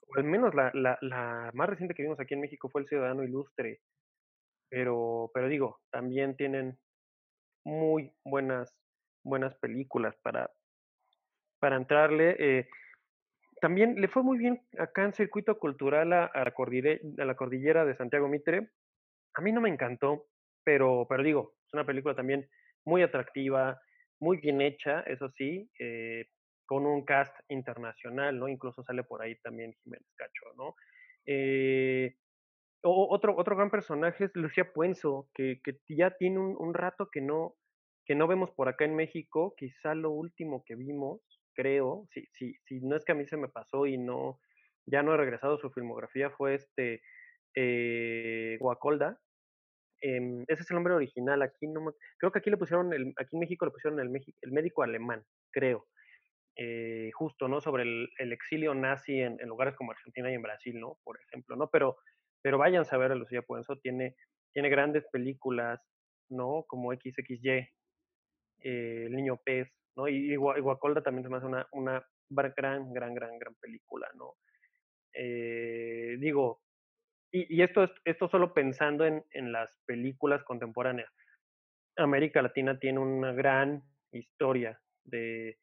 o al menos la, la, la, más reciente que vimos aquí en México fue El Ciudadano Ilustre. Pero, pero digo, también tienen muy buenas, buenas películas para, para entrarle. Eh, también le fue muy bien acá en Circuito Cultural a, la, cordillera, a la cordillera de Santiago Mitre. A mí no me encantó, pero, pero digo, es una película también muy atractiva, muy bien hecha, eso sí, eh, con un cast internacional, ¿no? Incluso sale por ahí también Jiménez Cacho, ¿no? Eh, otro, gran personaje es Lucía Puenzo, que, ya tiene un, rato que no, vemos por acá en México, quizá lo último que vimos creo, si, no es que a mí se me pasó y no, ya no he regresado a su filmografía, fue este eh, Guacolda. Em, ese es el nombre original. Aquí creo que aquí le pusieron, aquí en México le pusieron el, el médico alemán, creo. Eh, justo, ¿no? Sobre el, exilio nazi en, en, lugares como Argentina y en Brasil, ¿no? Por ejemplo, ¿no? Pero, pero vayan a ver a Lucía Puenzo, tiene, tiene grandes películas, ¿no? Como XXY, eh, El Niño Pez, ¿no? Y, Guacolda también se me hace una, una gran, gran, gran, gran película, ¿no? Eh, digo, y, y, esto, esto solo pensando en, en las películas contemporáneas. América Latina tiene una gran historia de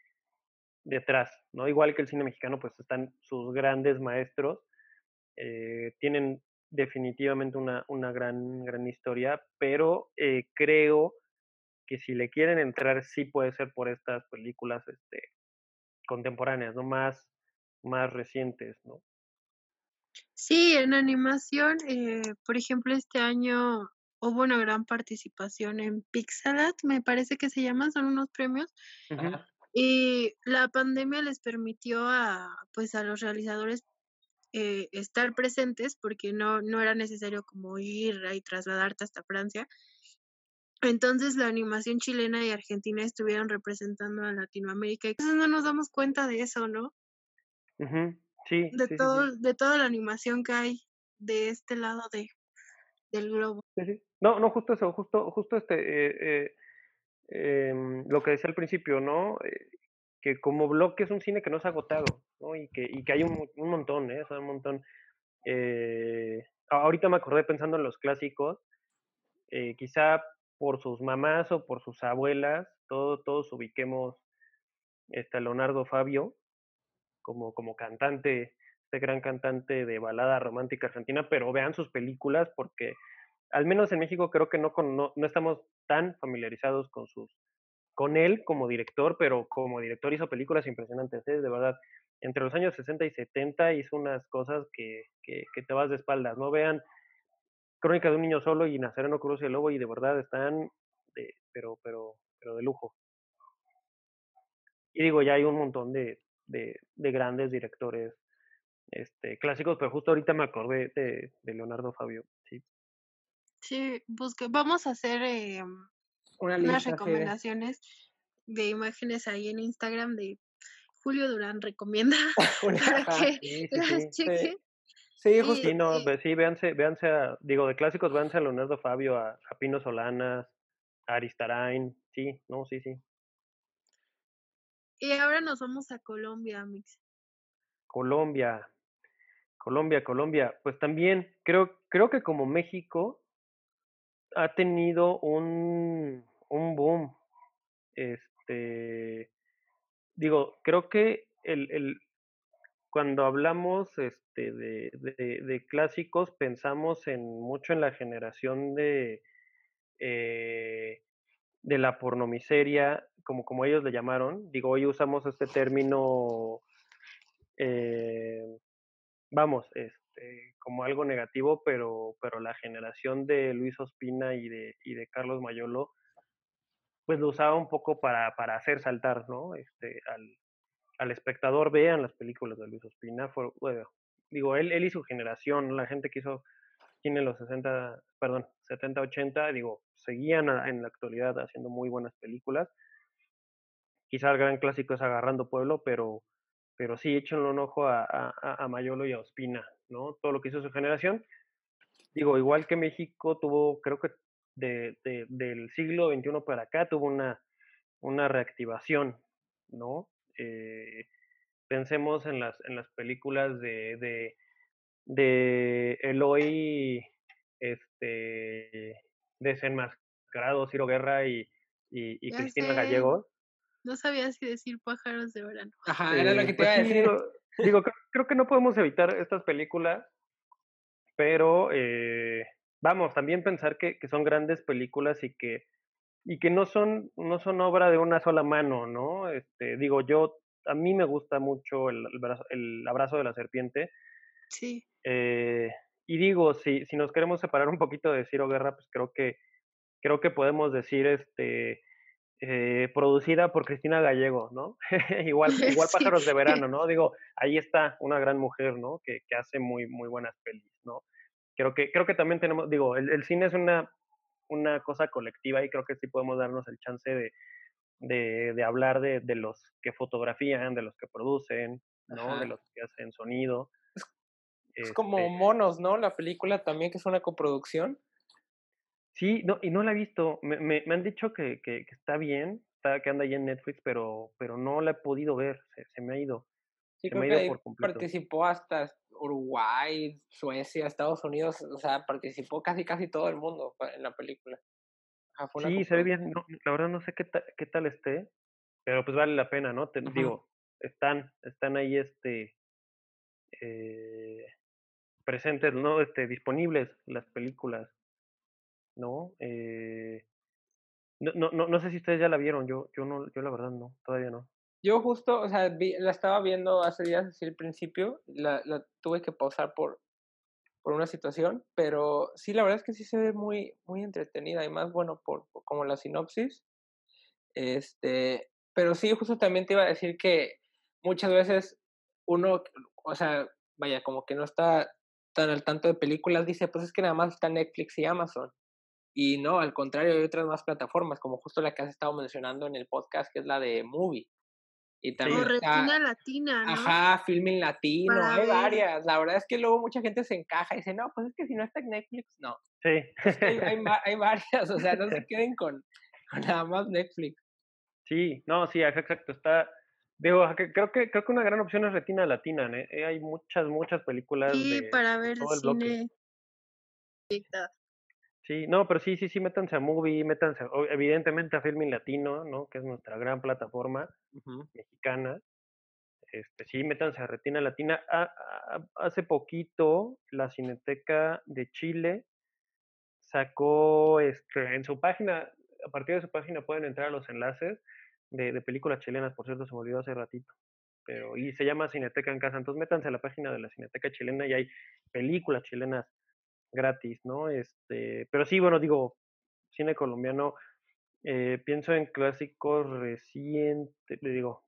detrás, ¿no? Igual que el cine mexicano, pues están sus grandes maestros, eh, tienen definitivamente una, una gran, gran historia, pero eh, creo que si le quieren entrar sí puede ser por estas películas este, contemporáneas, ¿no? Más, más recientes, ¿no? Sí, en animación, eh, por ejemplo, este año hubo una gran participación en Pixelat, me parece que se llama, son unos premios. Y la pandemia les permitió a, pues, a los realizadores eh, estar presentes porque no, no era necesario como ir y trasladarte hasta Francia. Entonces la animación chilena y argentina estuvieron representando a Latinoamérica. Entonces no nos damos cuenta de eso, ¿no? Sí. De todo, de toda la animación que hay de este lado de del globo. No, no, justo eso, justo, justo este, eh, eh, em, lo que decía al principio, ¿no? Eh, que como bloque es un cine que no ha agotado, ¿no? Y que, hay un, montón, ¿eh? O un montón. ahorita me acordé pensando en los clásicos, quizá por sus mamás o por sus abuelas, todo, todos ubiquemos este Leonardo Fabio como, como cantante, este gran cantante de balada romántica argentina, pero vean sus películas porque al menos en México creo que no, no, no estamos tan familiarizados con sus con él como director, pero como director hizo películas impresionantes, ¿eh? de verdad. Entre los años 60 y 70 hizo unas cosas que, que, te vas de espaldas, ¿no? Vean Crónica de un niño solo y Nazareno Cruz y el Lobo y de verdad están, de, pero, pero, pero de lujo. Y digo, ya hay un montón de, de, de grandes directores este, clásicos, pero justo ahorita me acordé de, de Leonardo Fabio, sí. Sí, busque, vamos a hacer eh, Una unas recomendaciones de imágenes ahí en Instagram de Julio Durán recomienda para que sí, sí, las chequen. Sí, justo. Sí, no, sí, véanse, véanse a, digo, de clásicos, véanse a Leonardo Fabio, a, a Pino Solanas, a Aristarain, sí, no, sí, sí. Y ahora nos vamos a Colombia, Mix. Colombia, Colombia, Colombia, pues también creo, creo que como México ha tenido un, un boom, este, digo, creo que el, el, cuando hablamos este, de, de, clásicos, pensamos en mucho en la generación de, eh, de la pornomiseria, como, como ellos le llamaron. Digo, hoy usamos este término, eh, vamos, este, como algo negativo, pero, pero la generación de Luis Ospina y de, y de Carlos Mayolo, pues lo usaba un poco para, para hacer saltar, ¿no? Este, al, al espectador vean las películas de Luis Ospina. Fue, bueno, digo, él, él y su generación, la gente que hizo tiene los 60, perdón, 70, 80, digo, seguían en la actualidad haciendo muy buenas películas. Quizá el gran clásico es Agarrando Pueblo, pero, pero sí, échenle un ojo a, a, a Mayolo y a Ospina, ¿no? Todo lo que hizo su generación. digo, igual que México tuvo, creo que de, del siglo XXI para acá tuvo una, una reactivación, ¿no? Eh, pensemos en las, en las películas de, de, de Eloy, este, desenmascarado, Ciro Guerra y, y, Cristina Gallegos. No sabía si decir pájaros de verano. Ajá, era lo que te pues iba a decir. Digo, creo, que no podemos evitar estas películas, pero eh, vamos, también pensar que, que, son grandes películas y que, y que no son, no son obra de una sola mano, ¿no? Este, digo, yo, a mí me gusta mucho el, el, abrazo de la serpiente. Sí. Eh, y digo, si, si nos queremos separar un poquito de Ciro Guerra, pues creo que, creo que podemos decir, este, eh, producida por Cristina Gallego, ¿no? igual igual Pájaros de Verano, ¿no? Digo, ahí está una gran mujer, ¿no? Que, que hace muy, muy buenas pelis, ¿no? Creo que, creo que también tenemos, digo, el, el, cine es una, una cosa colectiva y creo que sí podemos darnos el chance de, de, de hablar de, de, los que fotografían, de los que producen, ¿no? De los que hacen sonido. Es, como este Monos, ¿no? La película también que es una coproducción. Sí, no, y no la he visto. Me, me, me han dicho que, que, que, está bien, está, que anda ahí en Netflix, pero, pero no la he podido ver, se, se me ha ido. Sí, se creo me ha ido por participó hasta Uruguay, Suecia, Estados Unidos, o sea, participó casi casi todo el mundo en la película. sí, se ve bien, no, la verdad no sé qué, qué tal esté, pero pues vale la pena, ¿no? Te digo, están, están ahí este eh, presentes, ¿no? Este, disponibles las películas. ¿No? Eh, no, no, no sé si ustedes ya la vieron, yo, yo no, yo la verdad no, todavía no. Yo justo, o sea, la estaba viendo hace días, así al principio, la, la tuve que pausar por, por una situación, pero sí, la verdad es que sí se ve muy, muy entretenida y más, bueno, por, como la sinopsis. Este, pero sí, justo también te iba a decir que muchas veces uno, o sea, vaya, como que no está tan al tanto de películas, dice, pues es que nada más está Netflix y Amazon. Y no, al contrario, hay otras más plataformas, como justo la que has estado mencionando en el podcast, que es la de Movie. Y también Retina Latina, ¿no? Ajá, Filming Latino, hay varias. La verdad es que luego mucha gente se encaja y dice, no, pues es que si no está en Netflix, no. Sí. hay, hay, varias, o sea, no se queden con, con, nada más Netflix. Sí, no, sí, exacto, está... Digo, creo que creo que una gran opción es Retina Latina, ¿eh? hay muchas, muchas películas sí, para ver cine. Sí, no, pero sí, sí, sí, métanse a Movie, métanse evidentemente a Filming Latino, ¿no? Que es nuestra gran plataforma mexicana. Este, sí, métanse a Retina Latina. hace poquito la Cineteca de Chile sacó este, en su página, a partir de su página pueden entrar a los enlaces de, de películas chilenas, por cierto, se me olvidó hace ratito. Pero, y se llama Cineteca en Casa. Entonces métanse a la página de la Cineteca chilena y hay películas chilenas gratis, ¿no? Este, pero sí, bueno, digo, cine colombiano, eh, pienso en clásicos recientes, le digo,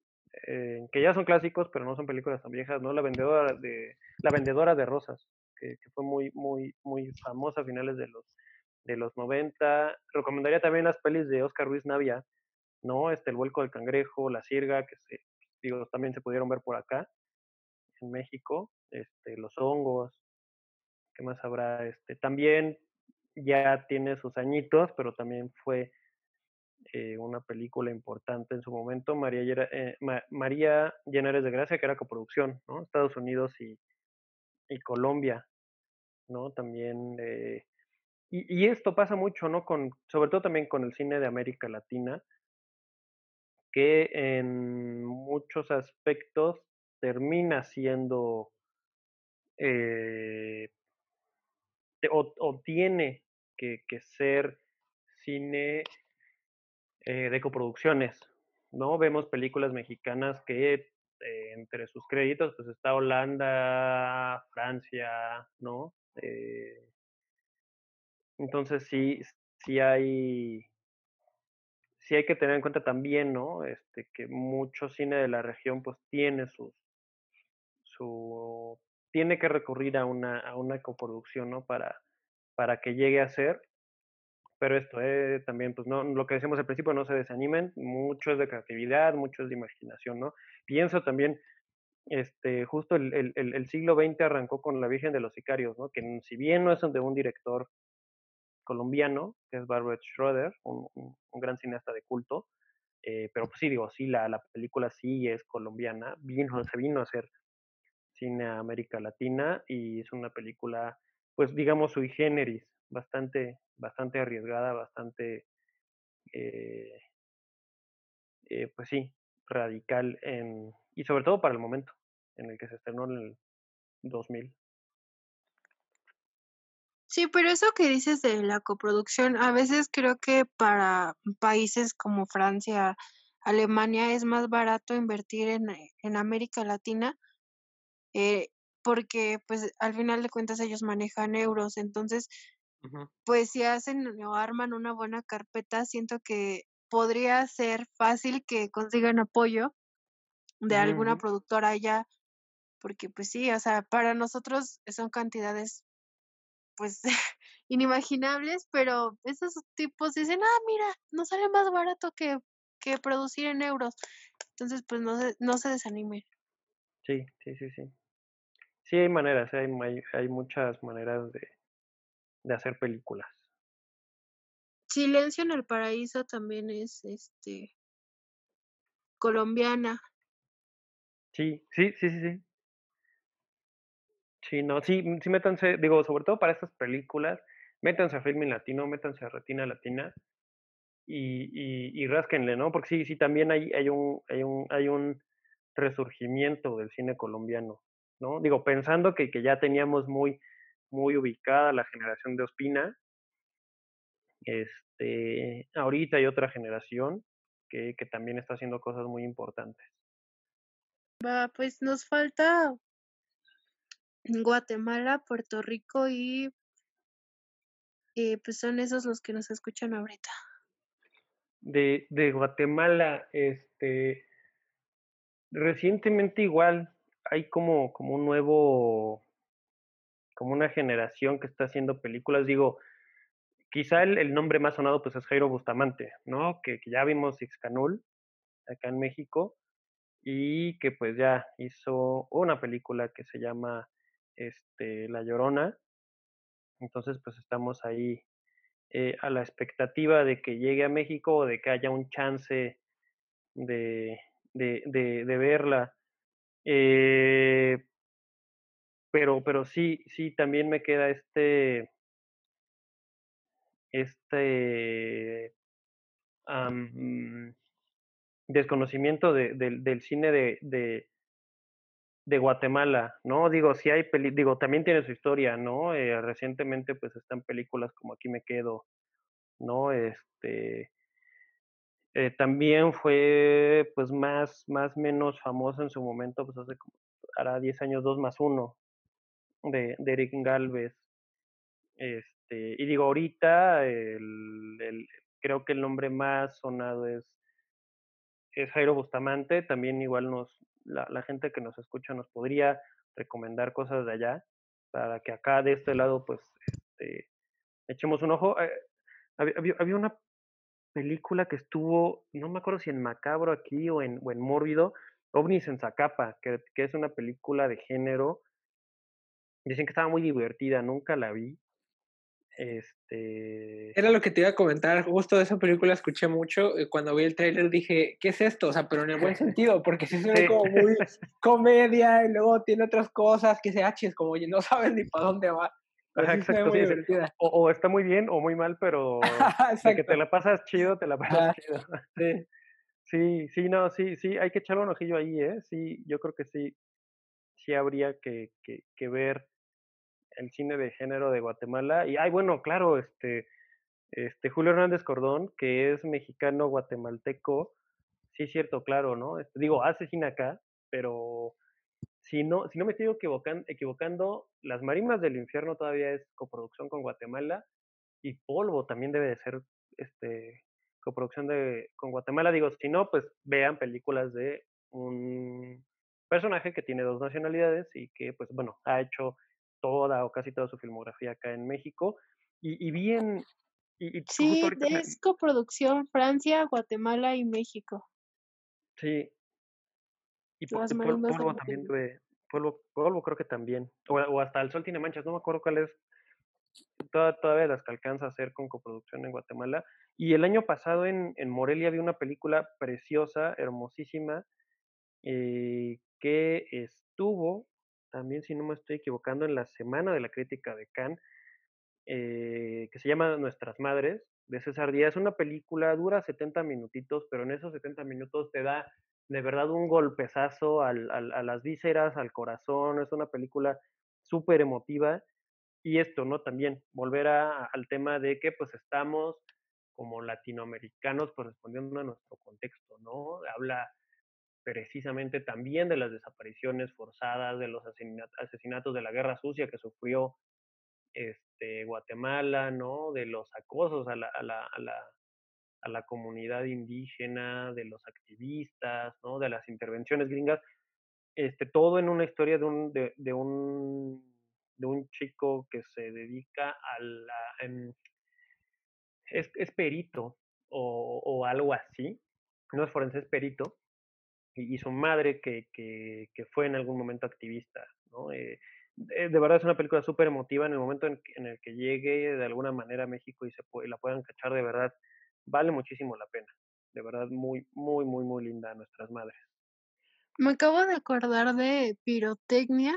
que ya son clásicos, pero no son películas tan viejas, ¿no? La vendedora de, la vendedora de rosas, que, fue muy, muy, muy famosa a finales de los, de los 90. Recomendaría también las pelis de Oscar Ruiz Navia, ¿no? Este, El vuelco del cangrejo, La sirga, que se, digo, también se pudieron ver por acá, en México, este, Los hongos, ¿Qué más habrá? Este, también ya tiene sus añitos, pero también fue eh, una película importante en su momento, María, eh, María Llenares de Gracia, que era coproducción, ¿no? Estados Unidos y, y Colombia, ¿no? También, eh, y, y, esto pasa mucho, ¿no? Con, sobre todo también con el cine de América Latina, que en muchos aspectos termina siendo o, tiene que, ser cine eh, de coproducciones, ¿no? Vemos películas mexicanas que eh, entre sus créditos pues está Holanda, Francia, ¿no? Eh, entonces sí, sí hay, sí hay que tener en cuenta también, ¿no? Este, que mucho cine de la región pues tiene sus, su tiene que recurrir a una, a una coproducción, ¿no? Para, para que llegue a ser. Pero esto eh, también, pues no, lo que decíamos al principio, no se desanimen, mucho es de creatividad, mucho es de imaginación, ¿no? Pienso también este, justo el, el, siglo XX arrancó con La Virgen de los Sicarios, ¿no? que si bien no es de un director colombiano, que es Barbara Schroeder, un, gran cineasta de culto, eh, pero pues sí, digo, sí, la, la película sí es colombiana, vino, se vino a hacer cine a América Latina y es una película, pues digamos, sui generis, bastante, bastante arriesgada, bastante, eh, eh, pues sí, radical en, y sobre todo para el momento en el que se estrenó en el 2000. Sí, pero eso que dices de la coproducción, a veces creo que para países como Francia, Alemania es más barato invertir en, en América Latina eh, porque pues al final de cuentas ellos manejan euros, entonces pues si hacen o arman una buena carpeta, siento que podría ser fácil que consigan apoyo de alguna productora allá, porque pues sí, o sea, para nosotros son cantidades pues inimaginables, pero esos tipos dicen, ah, mira, nos sale más barato que, que producir en euros. Entonces, pues no se, no se desanimen. Sí, sí, sí, sí. Sí, hay maneras, hay, hay, muchas maneras de, de hacer películas. Silencio en el Paraíso también es este colombiana. Sí, sí, sí, sí, sí. Sí, no, sí, sí, métanse, digo, sobre todo para estas películas, métanse a Filming Latino, métanse a Retina Latina y, y, y rásquenle, ¿no? Porque sí, sí, también hay, hay, un, hay, un, hay un resurgimiento del cine colombiano, ¿no? Digo, pensando que, que ya teníamos muy, muy ubicada la generación de Ospina, este, ahorita hay otra generación que, que también está haciendo cosas muy importantes. Va, pues nos falta Guatemala, Puerto Rico y eh, pues son esos los que nos escuchan ahorita. De, de Guatemala, este, recientemente igual hay como, como un nuevo, como una generación que está haciendo películas, digo, quizá el, nombre más sonado pues es Jairo Bustamante, ¿no? Que, que ya vimos Ixcanul acá en México y que pues ya hizo una película que se llama este, La Llorona. Entonces, pues estamos ahí eh, a la expectativa de que llegue a México o de que haya un chance de, de, de, verla. Eh, pero, pero sí, sí, también me queda este, este desconocimiento de, del cine de, de Guatemala, ¿no? Digo, si hay peli digo, también tiene su historia, ¿no? Eh, recientemente pues están películas como Aquí me quedo, ¿no? Este eh, también fue pues más, más menos famoso en su momento, pues hace como, hará 10 años, 2 más 1, de, de Eric Galvez. Este, y digo, ahorita el, el, creo que el nombre más sonado es, es Jairo Bustamante, también igual nos, la, gente que nos escucha nos podría recomendar cosas de allá para que acá de este lado pues este, echemos un ojo. Eh, había, había, una película que estuvo, no me acuerdo si en Macabro aquí o en, o en Mórbido, OVNIS en Zacapa, que, que es una película de género. Dicen que estaba muy divertida, nunca la vi, este... Era lo que te iba a comentar, justo de esa película escuché mucho, y cuando vi el tráiler dije, ¿qué es esto? O sea, pero en el buen sentido, porque sí se ve como muy comedia y luego tiene otras cosas que se haches, como no sabes ni para dónde va. O, está muy bien o muy mal, pero que te la pasas chido, te la pasas chido. sí. sí, sí, no, sí, sí, hay que echarle un ojillo ahí, ¿eh? Sí, yo creo que sí, sí habría que, que, que ver el cine de género de Guatemala. Y, ay, bueno, claro, este, este Julio Hernández Cordón, que es mexicano guatemalteco, sí es cierto, claro, ¿no? Este, digo, hace cine acá, pero si no, si no me estoy equivocando, equivocando, Las Marimas del Infierno todavía es coproducción con Guatemala y Polvo también debe de ser este, coproducción de, con Guatemala. Digo, si no, pues vean películas de un personaje que tiene dos nacionalidades y que, pues bueno, ha hecho toda o casi toda su filmografía acá en México. Y, y bien... Y, sí, es coproducción Francia, Guatemala y México. Sí. Y polvo, también tuve, polvo, polvo creo que también, o, hasta el sol tiene manchas, no me acuerdo cuál es toda, todavía las que alcanza a hacer con coproducción en Guatemala. Y el año pasado en, en Morelia vi una película preciosa, hermosísima, eh, que estuvo, también si no me estoy equivocando, en la Semana de la Crítica de Cannes, eh, que se llama Nuestras Madres, de César Díaz. Es una película, dura 70 minutitos, pero en esos 70 minutos te da de verdad un golpezazo al, al, a las vísceras, al corazón. Es una película súper emotiva. Y esto, ¿no? También volver a, al tema de que pues estamos como latinoamericanos pues respondiendo a nuestro contexto, ¿no? Habla precisamente también de las desapariciones forzadas, de los asesinatos de la guerra sucia que sufrió este, Guatemala, ¿no? De los acosos a la, a la, a la, a la comunidad indígena, de los activistas, ¿no? De las intervenciones gringas, este, todo en una historia de un, de, de un, de un chico que se dedica a la... Em, es, es, perito o, algo así, no es forense, es perito, y, su madre que, que, que, fue en algún momento activista, ¿no? Eh, eh, de verdad es una película súper emotiva en el momento en, en, el que llegue de alguna manera a México y se la puedan cachar, de verdad vale muchísimo la pena. De verdad, muy, muy, muy, muy linda Nuestras Madres. Me acabo de acordar de Pirotecnia,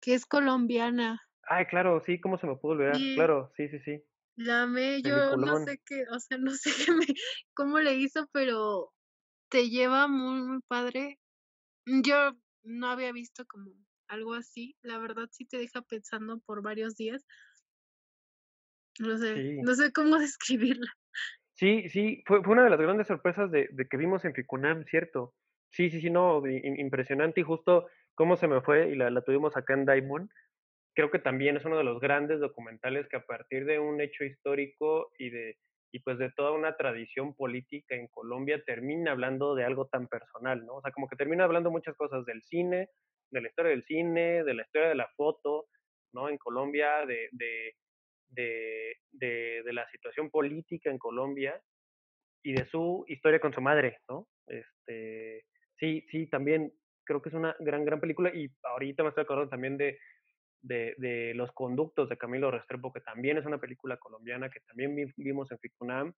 que es colombiana. Ay, claro, sí, ¿cómo se me pudo olvidar? Y claro, sí, sí, sí. La amé, yo no sé qué, o sea, no sé qué me, cómo le hizo, pero te lleva muy, muy padre. Yo no había visto como algo así. La verdad sí te deja pensando por varios días. No sé, sí. no sé cómo describirla. Sí, sí, fue, una de las grandes sorpresas de, de, que vimos en Ficunam, ¿cierto? Sí, sí, sí, no, impresionante y justo cómo se me fue y la, la tuvimos acá en Diamond. Creo que también es uno de los grandes documentales que a partir de un hecho histórico y de y pues de toda una tradición política en Colombia termina hablando de algo tan personal, ¿no? O sea, como que termina hablando muchas cosas del cine, de la historia del cine, de la historia de la foto, ¿no? En Colombia, de, de, de, de, de la situación política en Colombia y de su historia con su madre, ¿no? Este, sí, sí, también creo que es una gran, gran película y ahorita me estoy acordando también de, de, Los Conductos de Camilo Restrepo, que también es una película colombiana que también vimos en Ficunam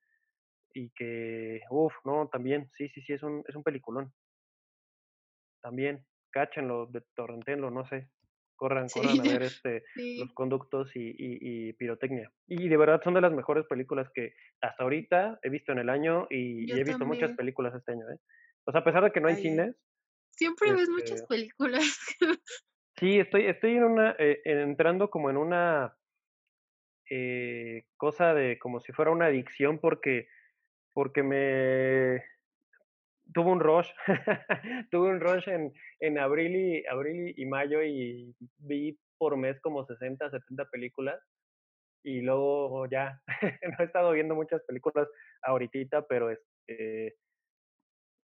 y que, uff, no, también, sí, sí, sí, es un, es un peliculón. También, cáchenlo, de torrentenlo, no sé. Corran, sí. corran a ver este, sí. los conductos y, y, y, pirotecnia. Y de verdad son de las mejores películas que hasta ahorita he visto en el año y, y he visto también. muchas películas este año. ¿eh? O sea, a pesar de que no hay Ay, cines. Siempre este, ves muchas películas. sí, estoy, estoy en una, eh, entrando como en una eh, cosa de como si fuera una adicción porque, porque me, tuve un rush, tuve un rush en, en abril, y, abril y mayo y vi por mes como 60, 70 películas y luego ya, no he estado viendo muchas películas ahorita, pero este...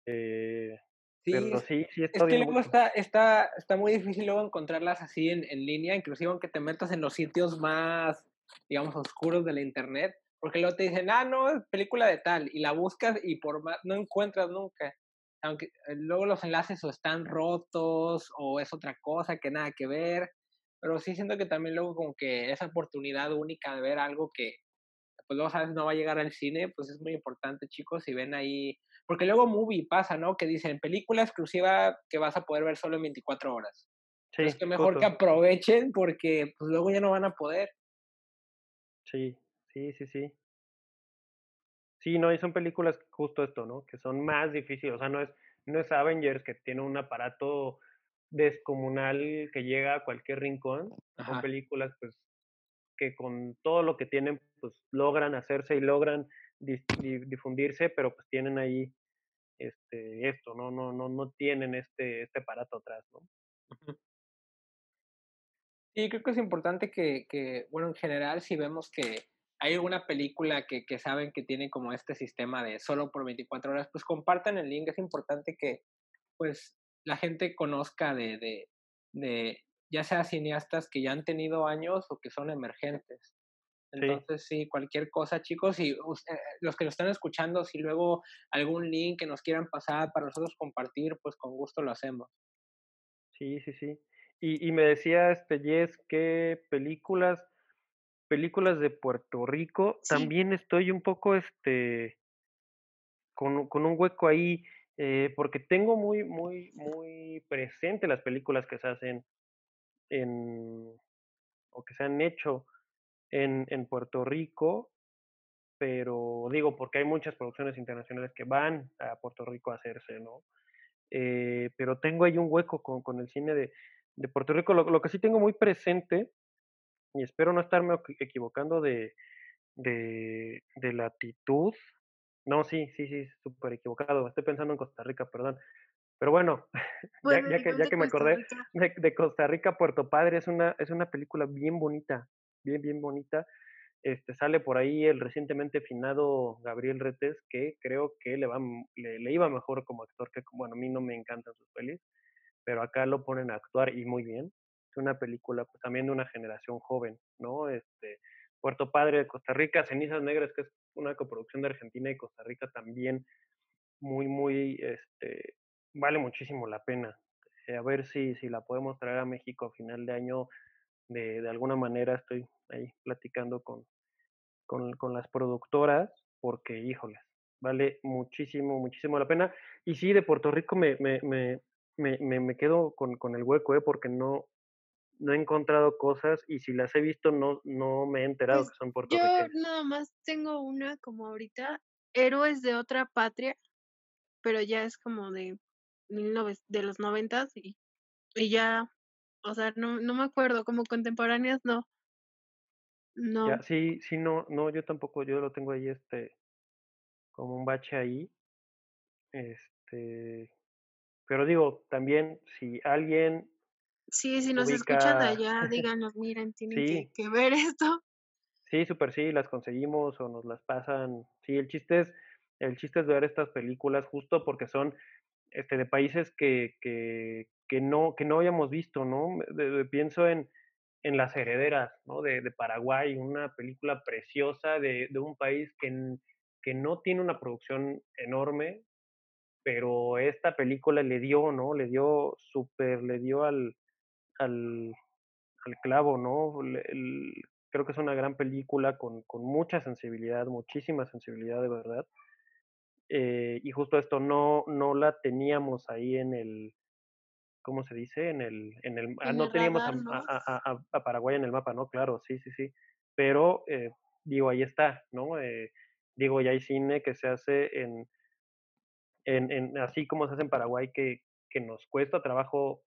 Eh, Sí, pero sí, sí está es que luego está, está, está muy difícil luego encontrarlas así en, en línea, inclusive aunque te metas en los sitios más, digamos, oscuros de la internet, porque luego te dicen, ah, no, es película de tal, y la buscas y por más, no encuentras nunca. Aunque eh, luego los enlaces o están rotos o es otra cosa que nada que ver, pero sí siento que también luego como que esa oportunidad única de ver algo que pues luego sabes no va a llegar al cine, pues es muy importante chicos, si ven ahí, porque luego movie pasa, ¿no? Que dicen película exclusiva que vas a poder ver solo en 24 horas. Sí, es que mejor justo. que aprovechen porque pues luego ya no van a poder. Sí, sí, sí, sí. Sí, no, y son películas justo esto, ¿no? Que son más difíciles, o sea, no es, no es Avengers que tiene un aparato descomunal que llega a cualquier rincón, Ajá. son películas pues que con todo lo que tienen pues logran hacerse y logran difundirse, pero pues tienen ahí este esto, no no no no tienen este este aparato atrás, ¿no? Sí, creo que es importante que, que, bueno, en general, si vemos que hay alguna película que, que saben que tiene como este sistema de solo por 24 horas, pues compartan el link. Es importante que, pues, la gente conozca de, de, de ya sea cineastas que ya han tenido años o que son emergentes. Entonces, sí. cualquier cosa, chicos, y los que nos están escuchando, si luego algún link que nos quieran pasar para nosotros compartir, pues con gusto lo hacemos. Sí, sí, sí. Y, y me decía este Jess que películas, películas de Puerto Rico, también estoy un poco este con, con un hueco ahí, eh, porque tengo muy, muy, muy presente las películas que se hacen en, o que se han hecho en, en Puerto Rico, pero digo, porque hay muchas producciones internacionales que van a Puerto Rico a hacerse, ¿no? Eh, pero tengo ahí un hueco con, con el cine de, de Puerto Rico. Lo, lo, que sí tengo muy presente, y espero no estarme equivocando de, de, de latitud, no, sí, sí, sí, súper equivocado. Estoy pensando en Costa Rica, perdón. Pero bueno, ya, ya, que, ya que me acordé de, de, Costa Rica, Puerto Padre es una, es una película bien bonita, bien, bien bonita. Este, sale por ahí el recientemente finado Gabriel Retes, que creo que le, va, le, le, iba mejor como actor que, bueno, a mí no me encantan sus pelis, pero acá lo ponen a actuar y muy bien. Una película pues, también de una generación joven, ¿no? Este, Puerto Padre de Costa Rica, Cenizas Negras, que es una coproducción de Argentina y Costa Rica también muy, muy, este, vale muchísimo la pena. Eh, a ver si, si la podemos traer a México a final de año. De, de alguna manera estoy ahí platicando con, con, con, las productoras, porque, híjoles, vale muchísimo, muchísimo la pena. Y sí, de Puerto Rico me, me, me, me, me quedo con, con el hueco, ¿eh? porque no, no he encontrado cosas y si las he visto no, no me he enterado pues que son puertorriqueños. Yo nada más tengo una como ahorita, Héroes de otra patria, pero ya es como de, de los noventas y, y ya, o sea, no, no me acuerdo, como contemporáneas no. No. Ya, sí, sí, no, no, yo tampoco, yo lo tengo ahí este, como un bache ahí. Este, pero digo, también si alguien Sí, si nos ubica... escuchan de allá, díganos, miren, tienen sí. que, que, ver esto. Sí, súper sí, las conseguimos o nos las pasan. Sí, el chiste es, el chiste es ver estas películas justo porque son este, de países que, que, que, no, que no habíamos visto, ¿no? De, de, pienso en, en Las Herederas, ¿no? De, de Paraguay, una película preciosa de, de un país que, que no tiene una producción enorme, pero esta película le dio, ¿no? Le dio súper, le dio al, al, al clavo, ¿no? El, el, creo que es una gran película con, con, mucha sensibilidad, muchísima sensibilidad de verdad. Eh, y justo esto no, no la teníamos ahí en el, ¿cómo se dice? En el, en el, ah, no el teníamos radar, a, ¿no? A, a, a, Paraguay en el mapa, ¿no? Claro, sí, sí, sí. Pero, eh, digo, ahí está, ¿no? Eh, digo, ya hay cine que se hace en, en, en, así como se hace en Paraguay, que, que nos cuesta trabajo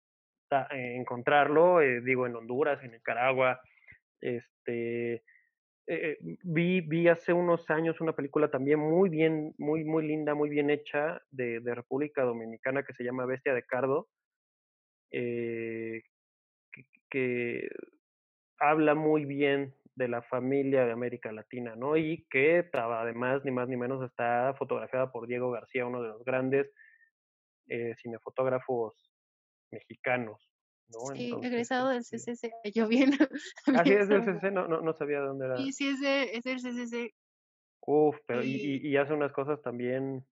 encontrarlo, eh, digo, en Honduras, en Nicaragua. Este, eh, vi, vi hace unos años una película también muy bien, muy, muy linda, muy bien hecha de, República Dominicana que se llama Bestia de Cardo, eh, que, que, habla muy bien de la familia de América Latina, ¿no? Y que además, ni más ni menos, está fotografiada por Diego García, uno de los grandes eh, cinefotógrafos mexicanos. ¿no? Sí, Entonces, egresado del CCC, yo bien. Ah, sí, es del CCC, no, no, no sabía de dónde era. Sí, sí, es, de, es del CCC. Uf, pero y, y, y, hace unas cosas también.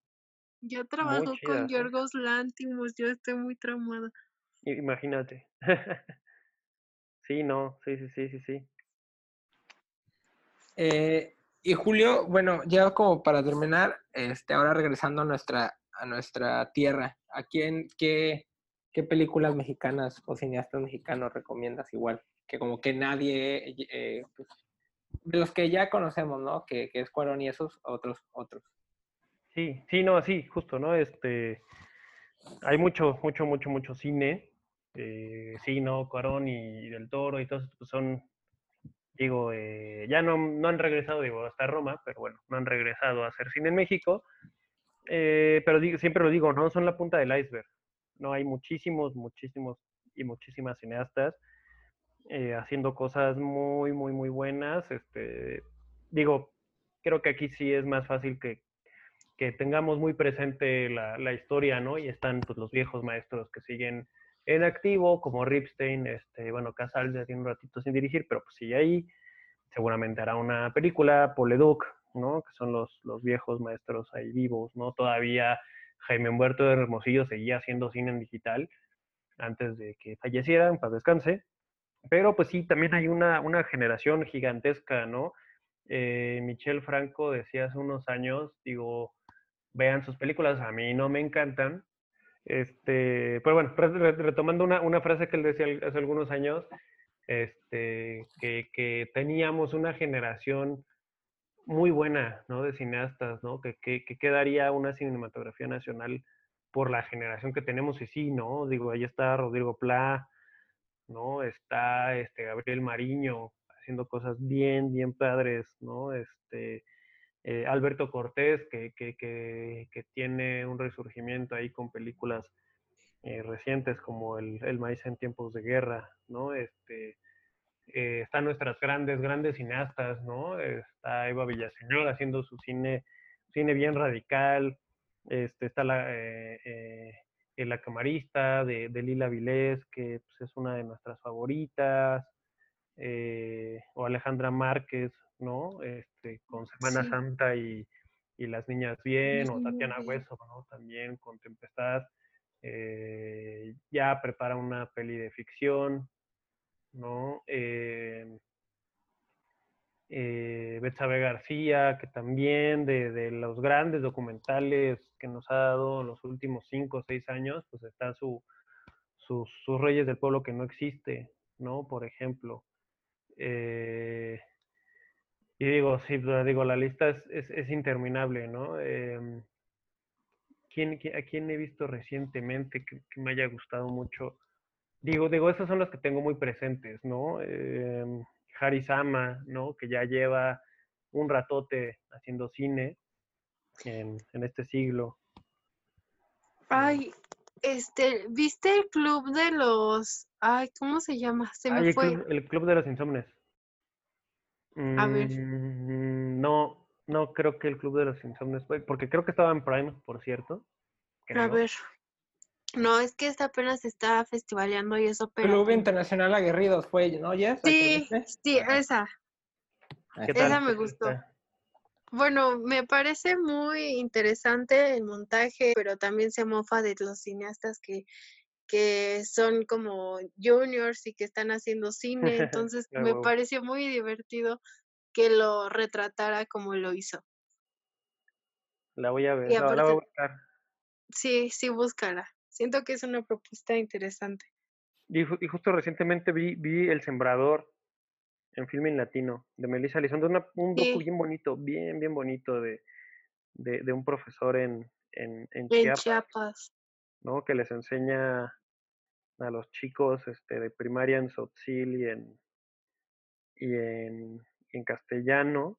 Yo trabajo chidas, con Yorgos ¿eh? Lántimos, yo estoy muy traumada. Imagínate. sí, no, sí, sí, sí, sí, sí. Eh, y Julio, bueno, ya como para terminar, este, ahora regresando a nuestra, a nuestra tierra, ¿a quién, qué, qué películas mexicanas o cineastas mexicanos recomiendas igual? Que como que nadie, eh, pues, de los que ya conocemos, ¿no? Que, es Cuarón y esos, otros, otros. Sí, sí, no, sí, justo, ¿no? Este, hay mucho, mucho, mucho, mucho cine. Eh, sí, ¿no? Cuarón y, Del Toro y todos pues son digo, eh, ya no, no, han regresado, digo, hasta Roma, pero bueno, no han regresado a hacer cine en México. Eh, pero siempre lo digo, no son la punta del iceberg. No hay muchísimos, muchísimos y muchísimas cineastas eh, haciendo cosas muy, muy, muy buenas. Este, digo, creo que aquí sí es más fácil que, que tengamos muy presente la, la, historia, ¿no? Y están pues, los viejos maestros que siguen en activo, como Ripstein, este, bueno, Casal ya tiene un ratito sin dirigir, pero pues sigue ahí. seguramente hará una película, Poleduc, ¿no? Que son los, los viejos maestros ahí vivos, ¿no? Todavía Jaime Humberto de Hermosillo seguía haciendo cine en digital antes de que fallecieran, para descanse. Pero pues sí, también hay una, una generación gigantesca, ¿no? Eh, Michel Franco decía hace unos años, digo, vean sus películas, a mí no me encantan. Este, pero bueno, retomando una, una frase que él decía hace algunos años, este, que, que teníamos una generación muy buena, ¿no? De cineastas, ¿no? Que, que, que, quedaría una cinematografía nacional por la generación que tenemos y sí, ¿no? Digo, ahí está Rodrigo Pla, ¿no? Está este Gabriel Mariño haciendo cosas bien, bien padres, ¿no? Este, eh, Alberto Cortés, que, que, tiene un resurgimiento ahí con películas eh, recientes como el, el, Maíz en tiempos de guerra, ¿no? Este, eh, están nuestras grandes, grandes cineastas, ¿no? Está Eva Villaseñor haciendo su cine, cine bien radical, este, está la, eh, eh, la camarista de, de, Lila Vilés, que pues, es una de nuestras favoritas, o Alejandra Márquez, ¿no? Este, con Semana sí. Santa y, y, Las Niñas Bien, o Tatiana Hueso, ¿no? También con Tempestad. Ya prepara una peli de ficción, ¿no? Eh, eh, Betsabe García, que también de, de, los grandes documentales que nos ha dado en los últimos cinco o seis años, pues está su, sus Reyes del Pueblo que no existe, ¿no? Por ejemplo. Eh, y digo, sí, digo, la lista es, es, interminable, ¿no? Eh, ¿quién, ¿A quién he visto recientemente que, me haya gustado mucho? Digo, digo, esas son las que tengo muy presentes, ¿no? Eh, Harisama, ¿no? Que ya lleva un ratote haciendo cine en, en este siglo. Ay, este, ¿viste el club de los, ay, ¿cómo se llama? Se me el fue. Club, el club de los insomnes. Mm, A ver. No, no creo que el club de los insomnes fue, porque creo que estaba en Prime, por cierto. Creo. A ver. No, es que esta apenas está festivaleando y eso, pero. Club Internacional Aguerridos fue, ¿no? ¿Yes? Sí, sí, esa. Esa me gustó. Bueno, me parece muy interesante el montaje, pero también se mofa de los cineastas que, que son como juniors y que están haciendo cine. Entonces me pareció muy divertido que lo retratara como lo hizo. La voy a ver, no, aparte, la voy a buscar. Sí, sí, búscala. Siento que es una propuesta interesante. Y, y justo recientemente vi, vi El Sembrador en Filming Latino de Melissa Elizondo, una, un docu sí. bien bonito, bien, bien bonito de, de, de un profesor en, en, en, Chiapas, Chiapas, ¿no? Que les enseña a los chicos este, de primaria en Sotzil y en, y en, en castellano,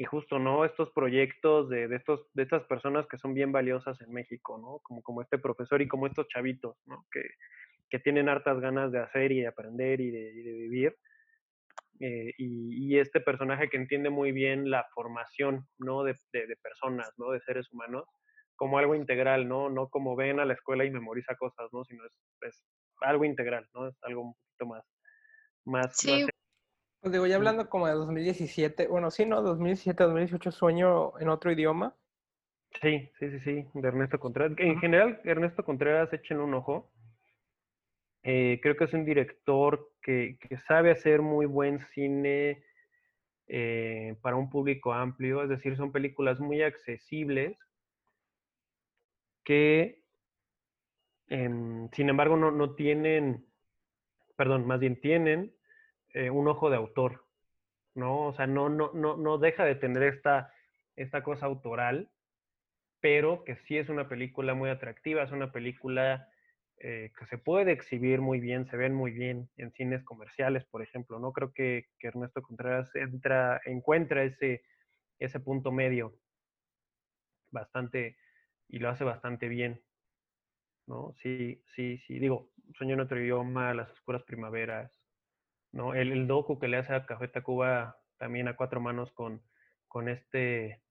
y justo, ¿no? Estos proyectos de, de, estos, de estas personas que son bien valiosas en México, ¿no? Como, como este profesor y como estos chavitos, ¿no? Que, que tienen hartas ganas de hacer y de aprender y de, vivir. Eh, y, y, este personaje que entiende muy bien la formación, ¿no? De, de, de, personas, ¿no? De seres humanos, como algo integral, ¿no? No como ven a la escuela y memoriza cosas, ¿no? Sino es, es algo integral, ¿no? Es algo un poquito más... más. Pues digo, ya hablando como de 2017, bueno, sí, ¿no? 2017, 2018, Sueño en otro idioma. Sí, sí, sí, sí, de Ernesto Contreras. En general, Ernesto Contreras, echen un ojo. Eh, creo que es un director que, que, sabe hacer muy buen cine eh, para un público amplio, es decir, son películas muy accesibles que, eh, sin embargo, no, no tienen, perdón, más bien tienen eh, un ojo de autor, ¿no? O sea, no, no, no, no deja de tener esta, esta cosa autoral, pero que sí es una película muy atractiva, es una película eh, que se puede exhibir muy bien, se ven muy bien en cines comerciales, por ejemplo, ¿no? Creo que, que Ernesto Contreras entra, encuentra ese, ese punto medio bastante, y lo hace bastante bien, ¿no? Sí, sí, sí, digo, Sueño en otro idioma, Las oscuras primaveras, ¿no? El, el, docu que le hace a Café Tacuba también a cuatro manos con, con este,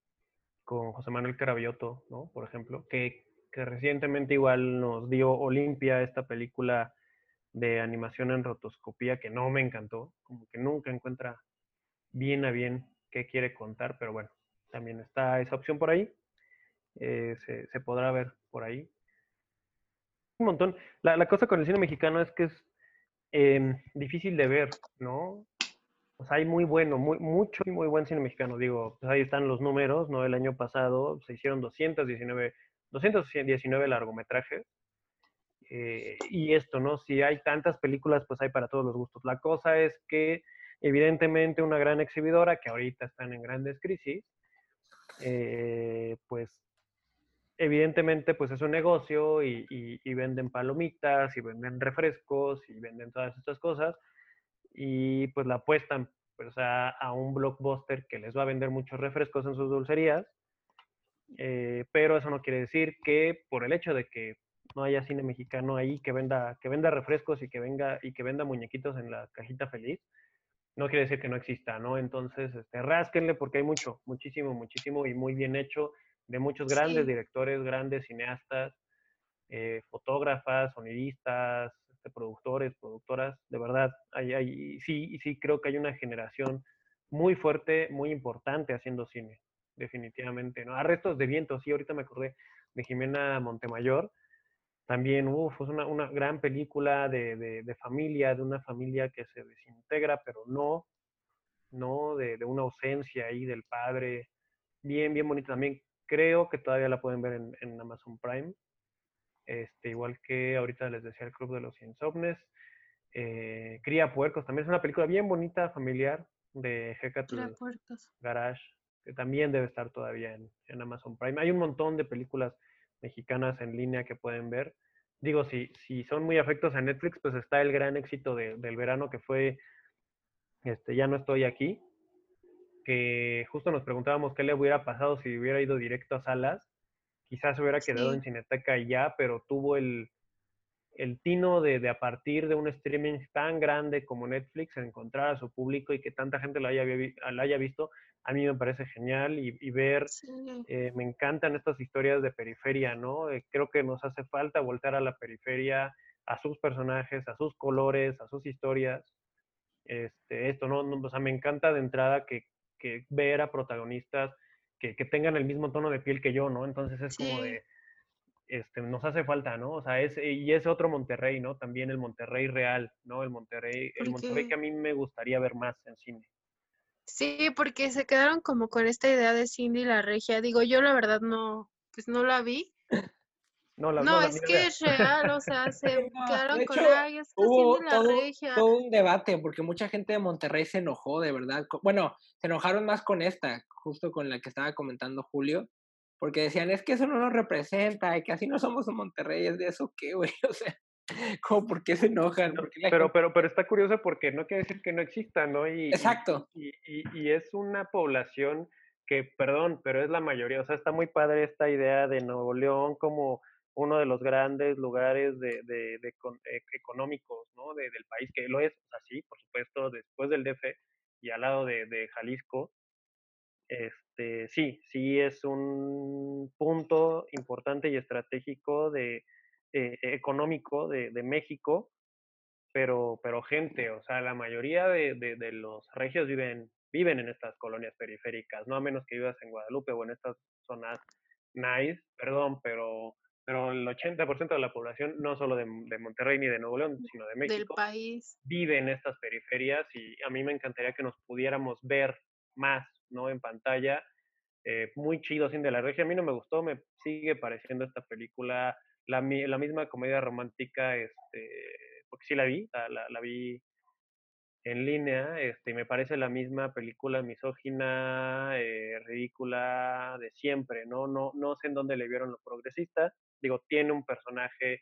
con José Manuel Carabiotto, ¿no? Por ejemplo, que, que recientemente igual nos dio Olimpia, esta película de animación en rotoscopía que no me encantó, como que nunca encuentra bien a bien qué quiere contar, pero bueno, también está esa opción por ahí. Eh, se, podrá ver por ahí. Un montón. La, cosa con el cine mexicano es que es em, difícil de ver, ¿no? O sea, hay muy bueno, muy, mucho y muy buen cine mexicano. Digo, pues ahí están los números, ¿no? El año pasado se hicieron 219, 219 largometrajes. Eh, y esto, ¿no? Si hay tantas películas, pues hay para todos los gustos. La cosa es que, evidentemente, una gran exhibidora, que ahorita están en grandes crisis, eh, pues evidentemente pues es un negocio y, venden palomitas y venden refrescos y venden todas estas cosas y pues la apuestan pues a, a un blockbuster que les va a vender muchos refrescos en sus dulcerías, eh, pero eso no quiere decir que por el hecho de que no haya cine mexicano ahí que venda, que venda refrescos y que venga y que venda muñequitos en la cajita feliz, no quiere decir que no exista, ¿no? Entonces, este, rásquenle porque hay mucho, muchísimo, muchísimo y muy bien hecho de muchos grandes directores, grandes cineastas, eh, fotógrafas, sonidistas, este, productores, productoras. De verdad, hay, hay, sí, sí creo que hay una generación muy fuerte, muy importante haciendo cine, definitivamente. ¿no? Arrestos de viento, sí, ahorita me acordé de Jimena Montemayor. También, uff, es una, una, gran película de, de, de, familia, de una familia que se desintegra, pero no, no, de, de una ausencia ahí del padre. Bien, bien bonita también creo que todavía la pueden ver en, Amazon Prime. Este, igual que ahorita les decía el Club de los Insomnes. Eh, Cría Puercos, también es una película bien bonita, familiar, de Hecatl Garage, que también debe estar todavía en, Amazon Prime. Hay un montón de películas mexicanas en línea que pueden ver. Digo, si, si son muy afectos a Netflix, pues está el gran éxito del verano que fue este, Ya no estoy aquí, que justo nos preguntábamos qué le hubiera pasado si hubiera ido directo a salas. Quizás se hubiera quedado en Cineteca y ya, pero tuvo el, el tino de, de, a partir de un streaming tan grande como Netflix encontrar a su público y que tanta gente lo haya, lo haya visto, a mí me parece genial y, ver, eh, me encantan estas historias de periferia, ¿no? Eh, creo que nos hace falta voltar a la periferia, a sus personajes, a sus colores, a sus historias. Este, esto, ¿no? O sea, me encanta de entrada que, que ver a protagonistas que, tengan el mismo tono de piel que yo, ¿no? Entonces es como de, este, nos hace falta, ¿no? O sea, es, y es otro Monterrey, ¿no? También el Monterrey real, ¿no? El Monterrey, el Monterrey que a mí me gustaría ver más en cine. Sí, porque se quedaron como con esta idea de Cindy la regia. Digo, yo la verdad no, pues no la vi, no, es que es real, o sea, se quedaron con ella, hubo la todo, todo, un debate, porque mucha gente de Monterrey se enojó, de verdad. Bueno, se enojaron más con esta, justo con la que estaba comentando Julio, porque decían, es que eso no nos representa, y que así no somos en Monterrey, es de eso qué, güey, o sea, ¿cómo, ¿por qué se enojan? pero, pero, pero está curioso porque no quiere decir que no exista, ¿no? Y, Exacto. Y, y, y es una población que, perdón, pero es la mayoría, o sea, está muy padre esta idea de Nuevo León como uno de los grandes lugares de, de, e, económicos ¿no? del país, que lo es así, por supuesto, después del DF y al lado de, Jalisco. Este, sí, sí es un punto importante y estratégico de, eh, económico de, México, pero, pero gente, o sea, la mayoría de, los regios viven, viven en estas colonias periféricas, no a menos que vivas en Guadalupe o en estas zonas nice, perdón, pero pero el 80% de la población, no solo de, Monterrey ni de Nuevo León, sino de México, país. vive en estas periferias y a mí me encantaría que nos pudiéramos ver más, ¿no? En pantalla. Eh, muy chido sin de la regia. A mí no me gustó, me sigue pareciendo esta película la, la misma comedia romántica, este, porque sí la vi, la, la, vi en línea, este, y me parece la misma película misógina, eh, ridícula de siempre, ¿no? No, no sé en dónde le vieron los progresistas, digo, tiene un personaje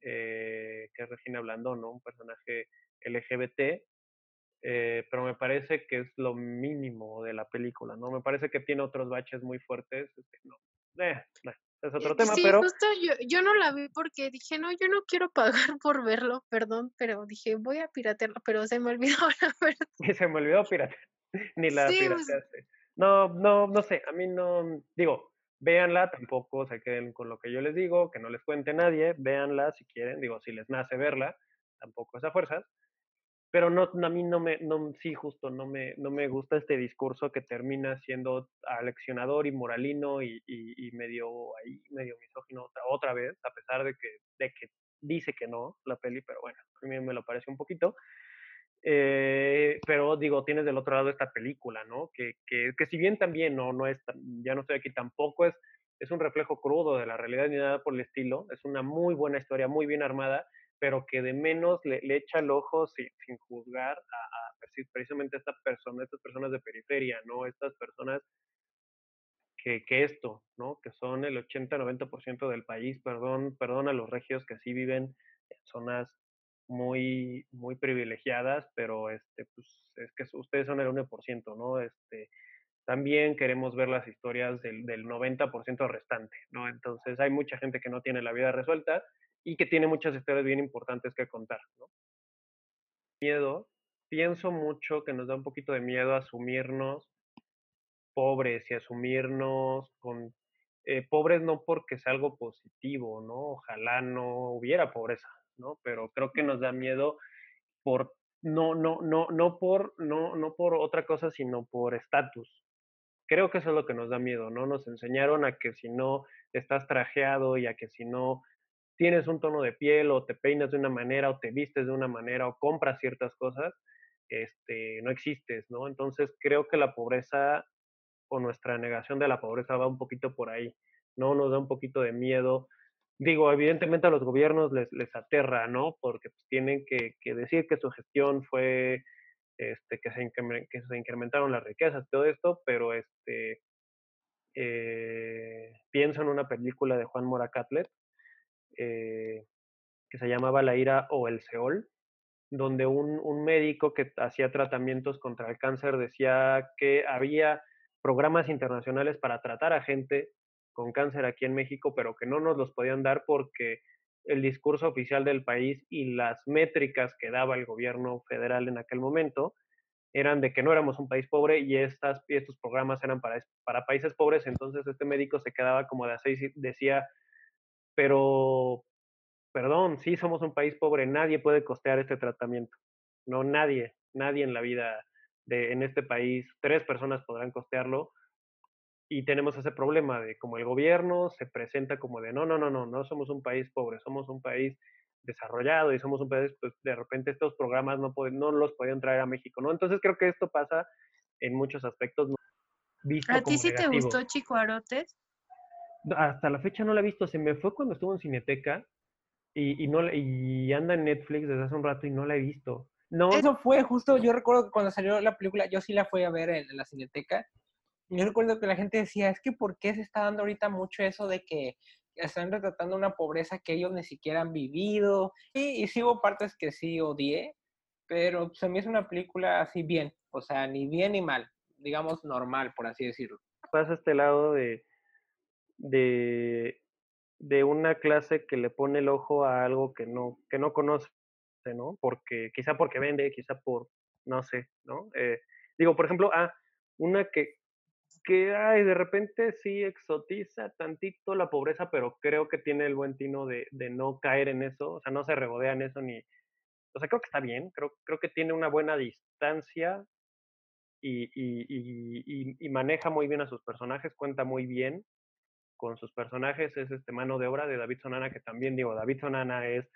eh, que es Regina Blandón, ¿no? Un personaje LGBT, eh, pero me parece que es lo mínimo de la película, ¿no? Me parece que tiene otros baches muy fuertes, este, no, eh, es otro tema, sí, pero... justo yo, yo no la vi porque dije, no, yo no quiero pagar por verlo, perdón, pero dije, voy a piratearlo, pero se me olvidó la verdad. Y se me olvidó piratear, ni la sí, pues pirateaste. No, no, no sé, a mí no, digo, véanla, tampoco se queden con lo que yo les digo, que no les cuente nadie, véanla si quieren, digo, si les nace verla, tampoco es a fuerzas, pero no, a mí no me, no, sí, justo, no me, no me gusta este discurso que termina siendo aleccionador y moralino y, y, medio ahí, medio misógino otra, otra vez, a pesar de que, de que dice que no la peli, pero bueno, a mí me lo parece un poquito. Eh, pero digo, tienes del otro lado esta película, ¿no? Que, que, que si bien también no, no es, ya no estoy aquí, tampoco es, es un reflejo crudo de la realidad ni nada por el estilo, es una muy buena historia, muy bien armada, pero que de menos le, echa el ojo sin, sin juzgar a, precisamente a esta persona, estas personas de periferia, ¿no? Estas personas que, que esto, ¿no? Que son el 80-90% del país, perdón, perdón a los regios que así viven en zonas muy, muy privilegiadas, pero este, pues es que ustedes son el 1%, ¿no? Este, también queremos ver las historias del, del 90% restante, ¿no? Entonces hay mucha gente que no tiene la vida resuelta y que tiene muchas historias bien importantes que contar, ¿no? Miedo, pienso mucho que nos da un poquito de miedo asumirnos pobres y asumirnos con eh, pobres no porque sea algo positivo, ¿no? Ojalá no hubiera pobreza, Pero creo que nos da miedo por no no no no por no no por otra cosa, sino por estatus. Creo que eso es lo que nos da miedo, ¿no? Nos enseñaron a que si no estás trajeado y a que si no tienes un tono de piel o te peinas de una manera o te vistes de una manera o compras ciertas cosas, este, no existes, ¿no? Entonces creo que la pobreza o nuestra negación de la pobreza va un poquito por ahí, ¿no? Nos da un poquito de miedo digo, evidentemente a los gobiernos les, les aterra, ¿no? Porque pues, tienen que, decir que su gestión fue este, que, se que se incrementaron las riquezas, todo esto, pero este, eh, pienso en una película de Juan Mora Catlet eh, que se llamaba La ira o el Seol, donde un, un médico que hacía tratamientos contra el cáncer decía que había programas internacionales para tratar a gente con cáncer aquí en México, pero que no nos los podían dar porque el discurso oficial del país y las métricas que daba el gobierno federal en aquel momento eran de que no éramos un país pobre y, estas, estos programas eran para, para países pobres, entonces este médico se quedaba como de seis y decía, pero, perdón, sí somos un país pobre, nadie puede costear este tratamiento, no nadie, nadie en la vida de, en este país, tres personas podrán costearlo, y tenemos ese problema de como el gobierno se presenta como de no, no, no, no, no somos un país pobre, somos un país desarrollado y somos un país, pues de repente estos programas no, pueden, no los podían traer a México, ¿no? Entonces creo que esto pasa en muchos aspectos. Visto ¿A ti sí te gustó Chico Arotes? Hasta la fecha no la he visto, se me fue cuando estuvo en Cineteca y, y, no, y anda en Netflix desde hace un rato y no la he visto. No, eso fue justo, yo recuerdo que cuando salió la película, yo sí la fui a ver en la Cineteca yo recuerdo que la gente decía, es que ¿por qué se está dando ahorita mucho eso de que están retratando una pobreza que ellos ni siquiera han vivido? Y, y sí hubo partes que sí odié, pero a mí es una película así bien, o sea, ni bien ni mal, digamos normal, por así decirlo. Pasa este lado de, de, de una clase que le pone el ojo a algo que no, que no conoce, ¿no? Porque, quizá porque vende, quizá por, no sé, ¿no? Eh, digo, por ejemplo, ah, una que, que ay, de repente sí exotiza tantito la pobreza, pero creo que tiene el buen tino de, de, no caer en eso, o sea, no se regodea en eso ni... O sea, creo que está bien, creo, creo que tiene una buena distancia y, y, y, y, maneja muy bien a sus personajes, cuenta muy bien con sus personajes, es este mano de obra de David Sonana, que también digo, David Sonana es,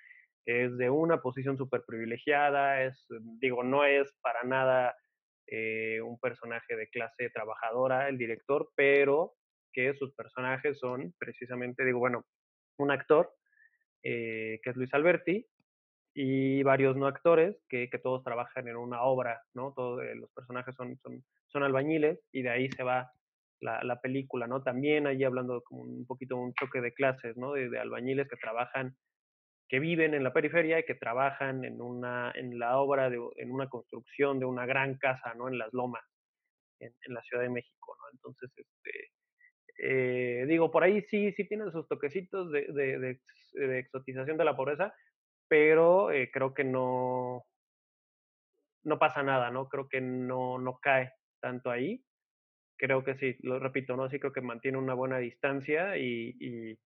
es de una posición súper privilegiada, es, digo, no es para nada eh, un personaje de clase trabajadora, el director, pero que sus personajes son precisamente, digo, bueno, un actor, eh, que es Luis Alberti, y varios no actores que, que todos trabajan en una obra, ¿no? Todos eh, los personajes son, son, son albañiles y de ahí se va la, la, película, ¿no? También ahí hablando como un poquito un choque de clases, ¿no? De, de albañiles que trabajan que viven en la periferia y que trabajan en, una, en la obra, de, en una construcción de una gran casa, ¿no? En las lomas, en, la Ciudad de México, ¿no? Entonces, este, eh, digo, por ahí sí, sí tienen sus toquecitos de, de, de exotización de la pobreza, pero eh, creo que no, no pasa nada, ¿no? Creo que no, no cae tanto ahí. Creo que sí, lo repito, ¿no? Sí creo que mantiene una buena distancia y, y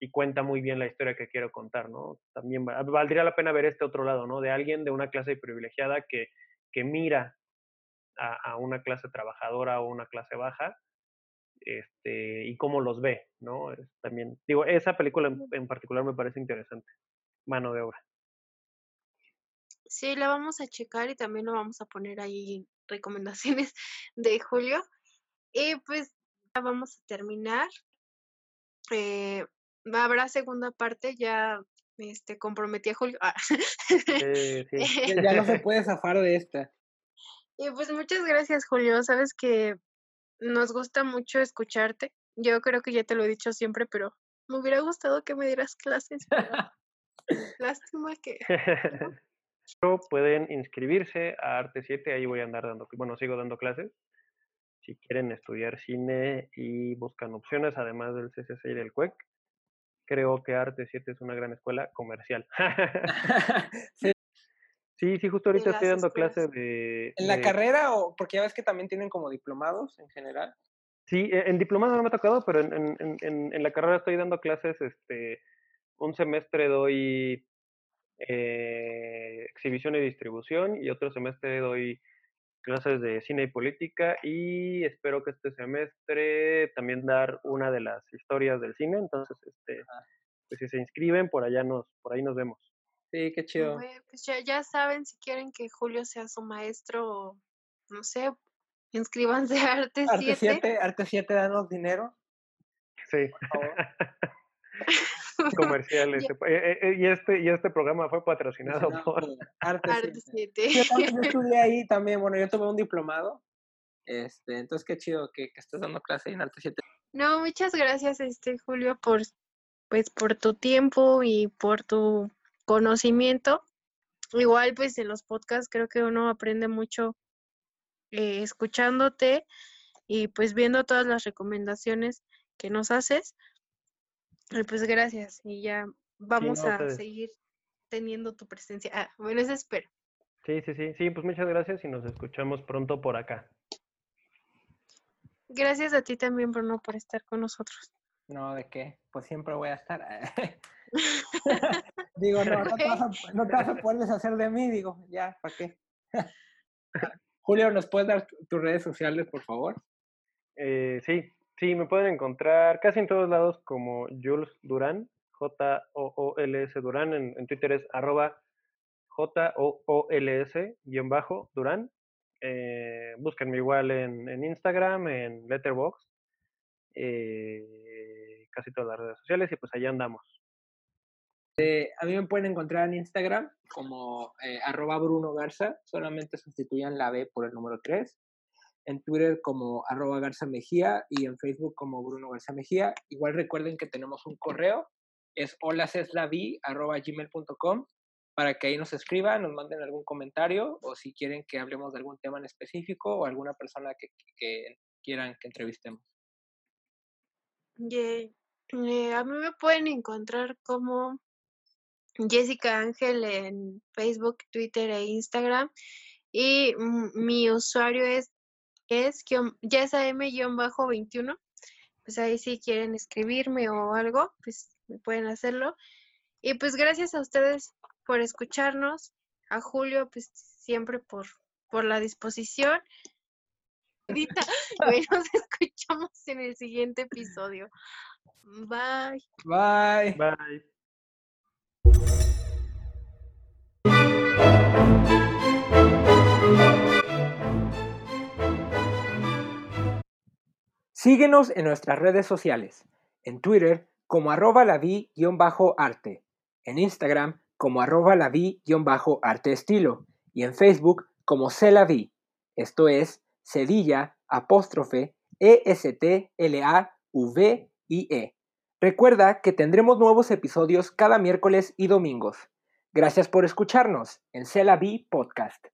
y cuenta muy bien la historia que quiero contar, ¿no? También valdría la pena ver este otro lado, ¿no? De alguien de una clase privilegiada que, que mira a, una clase trabajadora o una clase baja este, y cómo los ve, ¿no? también, digo, esa película en, particular me parece interesante, Mano de Obra. Sí, la vamos a checar y también lo vamos a poner ahí recomendaciones de Julio. Y pues ya vamos a terminar. Eh, habrá segunda parte, ya este, comprometí a Julio. Ah. Ya, no se puede zafar de esta. Y pues muchas gracias, Julio. Sabes que nos gusta mucho escucharte. Yo creo que ya te lo he dicho siempre, pero me hubiera gustado que me dieras clases. Lástima que. Pueden inscribirse a Arte 7, ahí voy a andar dando, bueno, sigo dando clases. Si quieren estudiar cine y buscan opciones, además del CCC y del CUEC, creo que Arte 7 es una gran escuela comercial. sí. sí, justo ahorita estoy dando clases de... ¿En la carrera o porque ya ves que también tienen como diplomados en general? Sí, e, en diplomado no me ha tocado, pero en, en, en, en la carrera estoy dando clases, este, un semestre doy eh, exhibición y distribución y otro semestre doy clases de cine y política y espero que este semestre también dar una de las historias del cine, entonces este pues si se inscriben por allá nos por ahí nos vemos. Sí, qué chido. pues ya, ya saben si quieren que Julio sea su maestro, no sé, inscríbanse a Arte 7. Arte 7, Arte 7, danos dinero. Sí. Por favor. comerciales. Eh, eh, eh, y, este, y este programa fue patrocinado por Arte 7. Yo, también, estudié ahí también, bueno, yo tuve un diplomado. Este, entonces qué chido que, que estés dando clase en Arte 7. No, muchas gracias, este Julio, por pues por tu tiempo y por tu conocimiento. Igual, pues en los podcasts creo que uno aprende mucho escuchándote y pues viendo todas las recomendaciones que nos haces pues gracias y ya vamos a seguir teniendo tu presencia. Ah, bueno, eso espero. Sí, sí, sí, sí, pues muchas gracias y nos escuchamos pronto por acá. Gracias a ti también, Bruno, por estar con nosotros. No, ¿de qué? Pues siempre voy a estar. digo, no, no te, vas a, no te, vas a, poder deshacer de mí, digo, ya, ¿para qué? Julio, ¿nos puedes dar tus redes sociales, por favor? Eh, sí, Sí, me pueden encontrar casi en todos lados como Jules Durán, J-O-O-L-S Durán, en, Twitter es arroba J-O-O-L-S guion bajo Durán. Eh, búsquenme igual en, Instagram, en Letterboxd, eh, casi todas las redes sociales y pues allá andamos. Eh, a mí me pueden encontrar en Instagram como eh, arroba Bruno Garza, solamente sustituyan la B por el número 3 en Twitter como arroba Garza Mejía y en Facebook como Bruno Garza Mejía. Igual recuerden que tenemos un correo, es gmail.com para que ahí nos escriban, nos manden algún comentario o si quieren que hablemos de algún tema en específico o alguna persona que, quieran que entrevistemos. Eh, a mí me pueden encontrar como Jessica Ángel en Facebook, Twitter e Instagram. Y mi usuario es es YesAM-21. Pues ahí si quieren escribirme o algo, pues pueden hacerlo. Y pues gracias a ustedes por escucharnos, a Julio, pues siempre por, por la disposición. Ahorita nos escuchamos en el siguiente episodio. Bye. Bye. Bye. Síguenos en nuestras redes sociales, en Twitter como arroba lavi-arte, en Instagram como arroba lavi-arte estilo y en Facebook como celavi, esto es cedilla apóstrofe E-S-T-L-A-V-I-E. E. Recuerda que tendremos nuevos episodios cada miércoles y domingos. Gracias por escucharnos en Celavi Podcast.